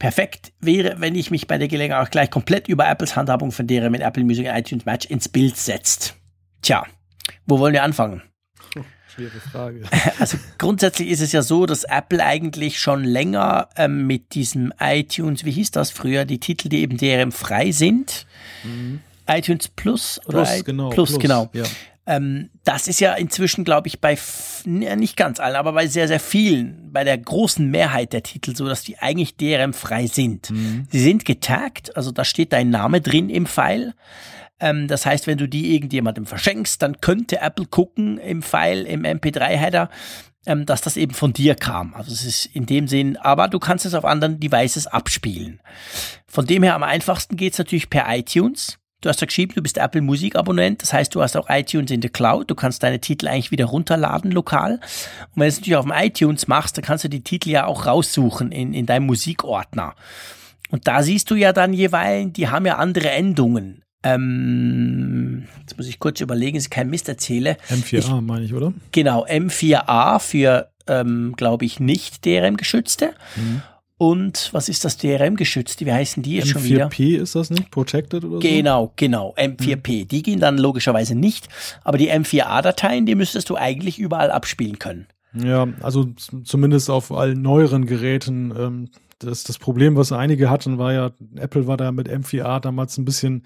Perfekt wäre, wenn ich mich bei der Gelegenheit auch gleich komplett über Apples Handhabung von deren mit Apple Music und iTunes Match ins Bild setzt. Tja, wo wollen wir anfangen? Schwere Frage. (laughs) Also grundsätzlich ist es ja so, dass Apple eigentlich schon länger ähm, mit diesem iTunes, wie hieß das früher, die Titel, die eben DRM frei sind, mhm. iTunes Plus oder Plus, genau, Plus, Plus genau. Ja. Ähm, das ist ja inzwischen, glaube ich, bei nicht ganz allen, aber bei sehr, sehr vielen, bei der großen Mehrheit der Titel so, dass die eigentlich DRM frei sind. Mhm. Sie sind getaggt, also da steht dein Name drin im File. Ähm, das heißt, wenn du die irgendjemandem verschenkst, dann könnte Apple gucken im File, im MP3-Header, ähm, dass das eben von dir kam. Also es ist in dem Sinn, aber du kannst es auf anderen Devices abspielen. Von dem her am einfachsten geht's natürlich per iTunes. Du hast ja geschrieben, du bist Apple Musik-Abonnent, das heißt, du hast auch iTunes in der Cloud, du kannst deine Titel eigentlich wieder runterladen lokal. Und wenn du es natürlich auf dem iTunes machst, dann kannst du die Titel ja auch raussuchen in, in deinem Musikordner. Und da siehst du ja dann jeweils, die haben ja andere Endungen. Ähm, jetzt muss ich kurz überlegen, dass ich keinen Mist erzähle. M4A ich, meine ich, oder? Genau, M4A für ähm, glaube ich, nicht DRM-geschützte. Mhm. Und was ist das DRM-geschützte? Wie heißen die jetzt M4P schon wieder? M4P ist das nicht? Protected oder so? Genau, genau. M4P. Mhm. Die gehen dann logischerweise nicht. Aber die M4A-Dateien, die müsstest du eigentlich überall abspielen können. Ja, also zumindest auf allen neueren Geräten. Ähm, das, das Problem, was einige hatten, war ja, Apple war da mit M4A damals ein bisschen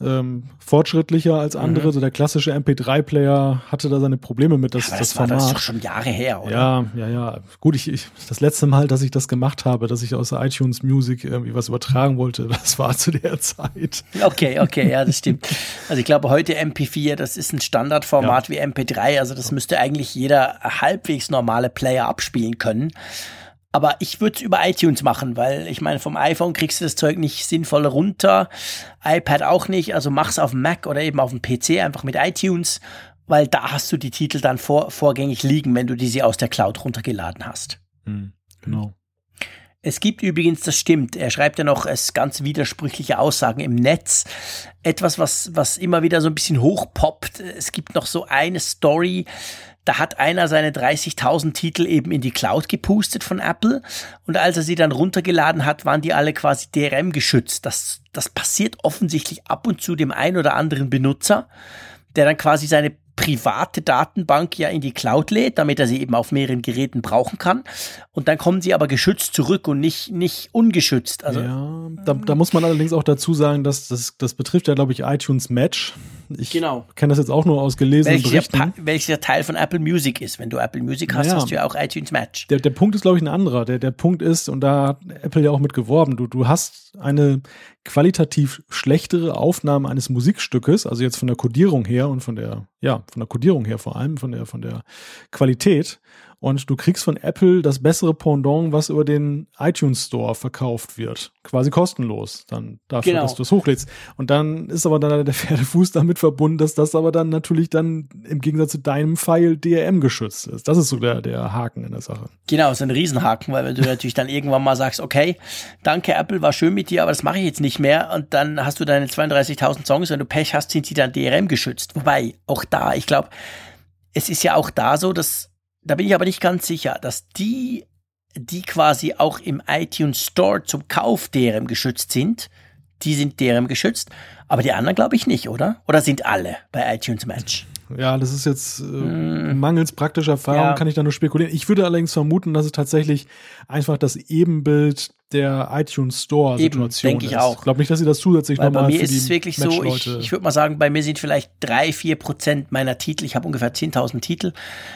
ähm, fortschrittlicher als andere. Mhm. So der klassische MP3-Player hatte da seine Probleme mit. Das, ja, das, das war Format. das doch schon Jahre her, oder? Ja, ja, ja. Gut, ich, ich, das letzte Mal, dass ich das gemacht habe, dass ich aus iTunes Music irgendwie was übertragen wollte, (laughs) das war zu der Zeit. Okay, okay, ja, das stimmt. Also ich glaube, heute MP4, das ist ein Standardformat ja. wie MP3. Also das müsste eigentlich jeder halbwegs normale Player abspielen können. Aber ich würde es über iTunes machen, weil ich meine, vom iPhone kriegst du das Zeug nicht sinnvoll runter, iPad auch nicht, also mach's auf dem Mac oder eben auf dem PC einfach mit iTunes, weil da hast du die Titel dann vor, vorgängig liegen, wenn du diese aus der Cloud runtergeladen hast. Hm, genau. Es gibt übrigens, das stimmt, er schreibt ja noch es ganz widersprüchliche Aussagen im Netz. Etwas, was, was immer wieder so ein bisschen hochpoppt. Es gibt noch so eine Story, da hat einer seine 30.000 Titel eben in die Cloud gepustet von Apple und als er sie dann runtergeladen hat, waren die alle quasi DRM geschützt. Das, das passiert offensichtlich ab und zu dem einen oder anderen Benutzer, der dann quasi seine private Datenbank ja in die Cloud lädt, damit er sie eben auf mehreren Geräten brauchen kann. Und dann kommen sie aber geschützt zurück und nicht, nicht ungeschützt. Also, ja, da, da muss man allerdings auch dazu sagen, dass das, das betrifft ja, glaube ich, iTunes Match. Ich genau. kenne das jetzt auch nur aus gelesenen welcher, Berichten. welcher Teil von Apple Music ist. Wenn du Apple Music hast, naja, hast du ja auch iTunes Match. Der, der Punkt ist, glaube ich, ein anderer. Der, der Punkt ist, und da hat Apple ja auch mit geworben, du, du hast eine qualitativ schlechtere Aufnahme eines Musikstückes, also jetzt von der Codierung her und von der, ja, von der Codierung her vor allem, von der, von der Qualität und du kriegst von Apple das bessere Pendant, was über den iTunes Store verkauft wird. Quasi kostenlos dann dafür, genau. dass du es hochlädst. Und dann ist aber dann der Pferdefuß damit verbunden, dass das aber dann natürlich dann im Gegensatz zu deinem File DRM geschützt ist. Das ist so der, der Haken in der Sache. Genau, ist ein Riesenhaken, weil wenn du natürlich dann irgendwann mal sagst, okay, danke Apple, war schön mit dir, aber das mache ich jetzt nicht mehr und dann hast du deine 32.000 Songs, wenn du Pech hast, sind sie dann DRM geschützt. Wobei, auch da, ich glaube, es ist ja auch da so, dass da bin ich aber nicht ganz sicher, dass die, die quasi auch im iTunes Store zum Kauf DRM geschützt sind, die sind DRM geschützt, aber die anderen glaube ich nicht, oder? Oder sind alle bei iTunes Match? Ja, das ist jetzt äh, mm. mangels praktischer Erfahrung, ja. kann ich da nur spekulieren. Ich würde allerdings vermuten, dass es tatsächlich einfach das Ebenbild der iTunes Store Situation denke ich auch. Ich glaube nicht, dass sie das zusätzlich nochmal für Bei mir ist es wirklich so, ich, ich würde mal sagen, bei mir sind vielleicht drei, vier Prozent meiner Titel, ich habe ungefähr 10.000 Titel,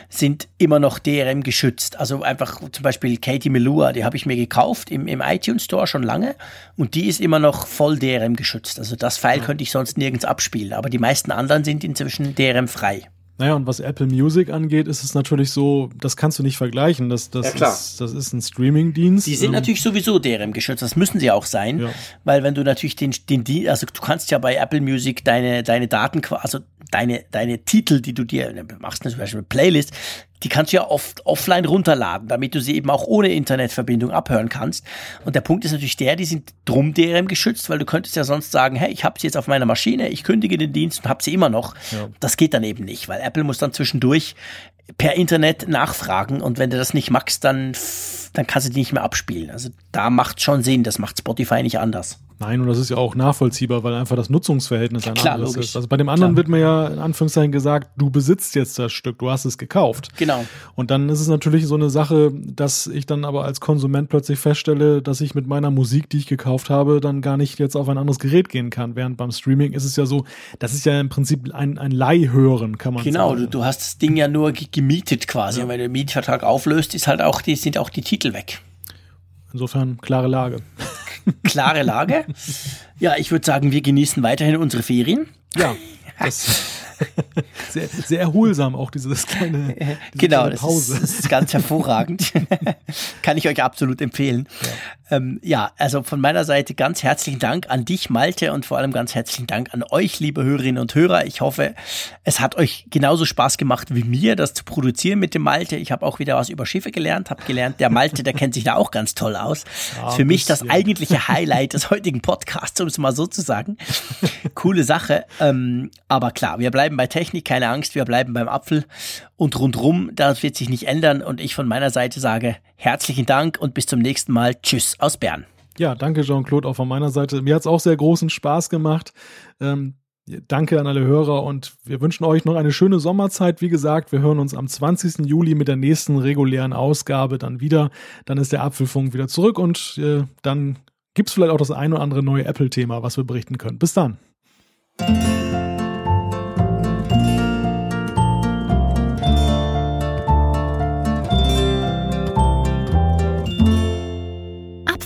sind immer noch DRM geschützt. Also einfach zum Beispiel Katie Melua, die habe ich mir gekauft im, im iTunes Store schon lange und die ist immer noch voll DRM geschützt. Also das File könnte ich sonst nirgends abspielen, aber die meisten anderen sind inzwischen DRM frei. Naja, und was Apple Music angeht, ist es natürlich so, das kannst du nicht vergleichen. Das, das, ja, ist, das ist ein Streaming-Dienst. Die sind ähm, natürlich sowieso DRM geschützt, das müssen sie auch sein. Ja. Weil wenn du natürlich den, den, also du kannst ja bei Apple Music deine, deine Daten, also deine, deine Titel, die du dir machst, zum Beispiel eine Playlist, die kannst du ja oft offline runterladen, damit du sie eben auch ohne Internetverbindung abhören kannst. Und der Punkt ist natürlich der, die sind drum DRM geschützt, weil du könntest ja sonst sagen, hey, ich habe sie jetzt auf meiner Maschine, ich kündige den Dienst und habe sie immer noch. Ja. Das geht dann eben nicht, weil Apple muss dann zwischendurch per Internet nachfragen und wenn du das nicht magst, dann, dann kannst du die nicht mehr abspielen. Also da macht schon Sinn, das macht Spotify nicht anders. Nein, und das ist ja auch nachvollziehbar, weil einfach das Nutzungsverhältnis ein Klar, anderes logisch. ist. Also bei dem anderen Klar. wird mir ja in Anführungszeichen gesagt, du besitzt jetzt das Stück, du hast es gekauft. Genau. Und dann ist es natürlich so eine Sache, dass ich dann aber als Konsument plötzlich feststelle, dass ich mit meiner Musik, die ich gekauft habe, dann gar nicht jetzt auf ein anderes Gerät gehen kann. Während beim Streaming ist es ja so, das ist ja im Prinzip ein, ein Leihhören, kann man genau, sagen. Genau, du, du hast das Ding ja nur gemietet quasi. Ja. Und wenn du den Mietvertrag auflöst, ist halt auch die, sind auch die Titel weg. Insofern klare Lage. Klare Lage. (laughs) Ja, ich würde sagen, wir genießen weiterhin unsere Ferien. Ja, das (laughs) (laughs) sehr, sehr erholsam auch dieses kleine diese genau, kleine Pause. Das ist, das ist ganz hervorragend. (laughs) Kann ich euch absolut empfehlen. Ja. Ähm, ja, also von meiner Seite ganz herzlichen Dank an dich, Malte, und vor allem ganz herzlichen Dank an euch, liebe Hörerinnen und Hörer. Ich hoffe, es hat euch genauso Spaß gemacht wie mir, das zu produzieren mit dem Malte. Ich habe auch wieder was über Schiffe gelernt, habe gelernt, der Malte, der kennt sich da auch ganz toll aus. Ja, Für mich das eigentliche Highlight des heutigen Podcasts, um es mal so zu sagen. Coole Sache. Ähm, aber klar, wir bleiben bleiben bei Technik, keine Angst, wir bleiben beim Apfel und rundrum, das wird sich nicht ändern und ich von meiner Seite sage herzlichen Dank und bis zum nächsten Mal. Tschüss aus Bern. Ja, danke Jean-Claude auch von meiner Seite. Mir hat es auch sehr großen Spaß gemacht. Ähm, danke an alle Hörer und wir wünschen euch noch eine schöne Sommerzeit. Wie gesagt, wir hören uns am 20. Juli mit der nächsten regulären Ausgabe dann wieder. Dann ist der Apfelfunk wieder zurück und äh, dann gibt es vielleicht auch das ein oder andere neue Apple-Thema, was wir berichten können. Bis dann.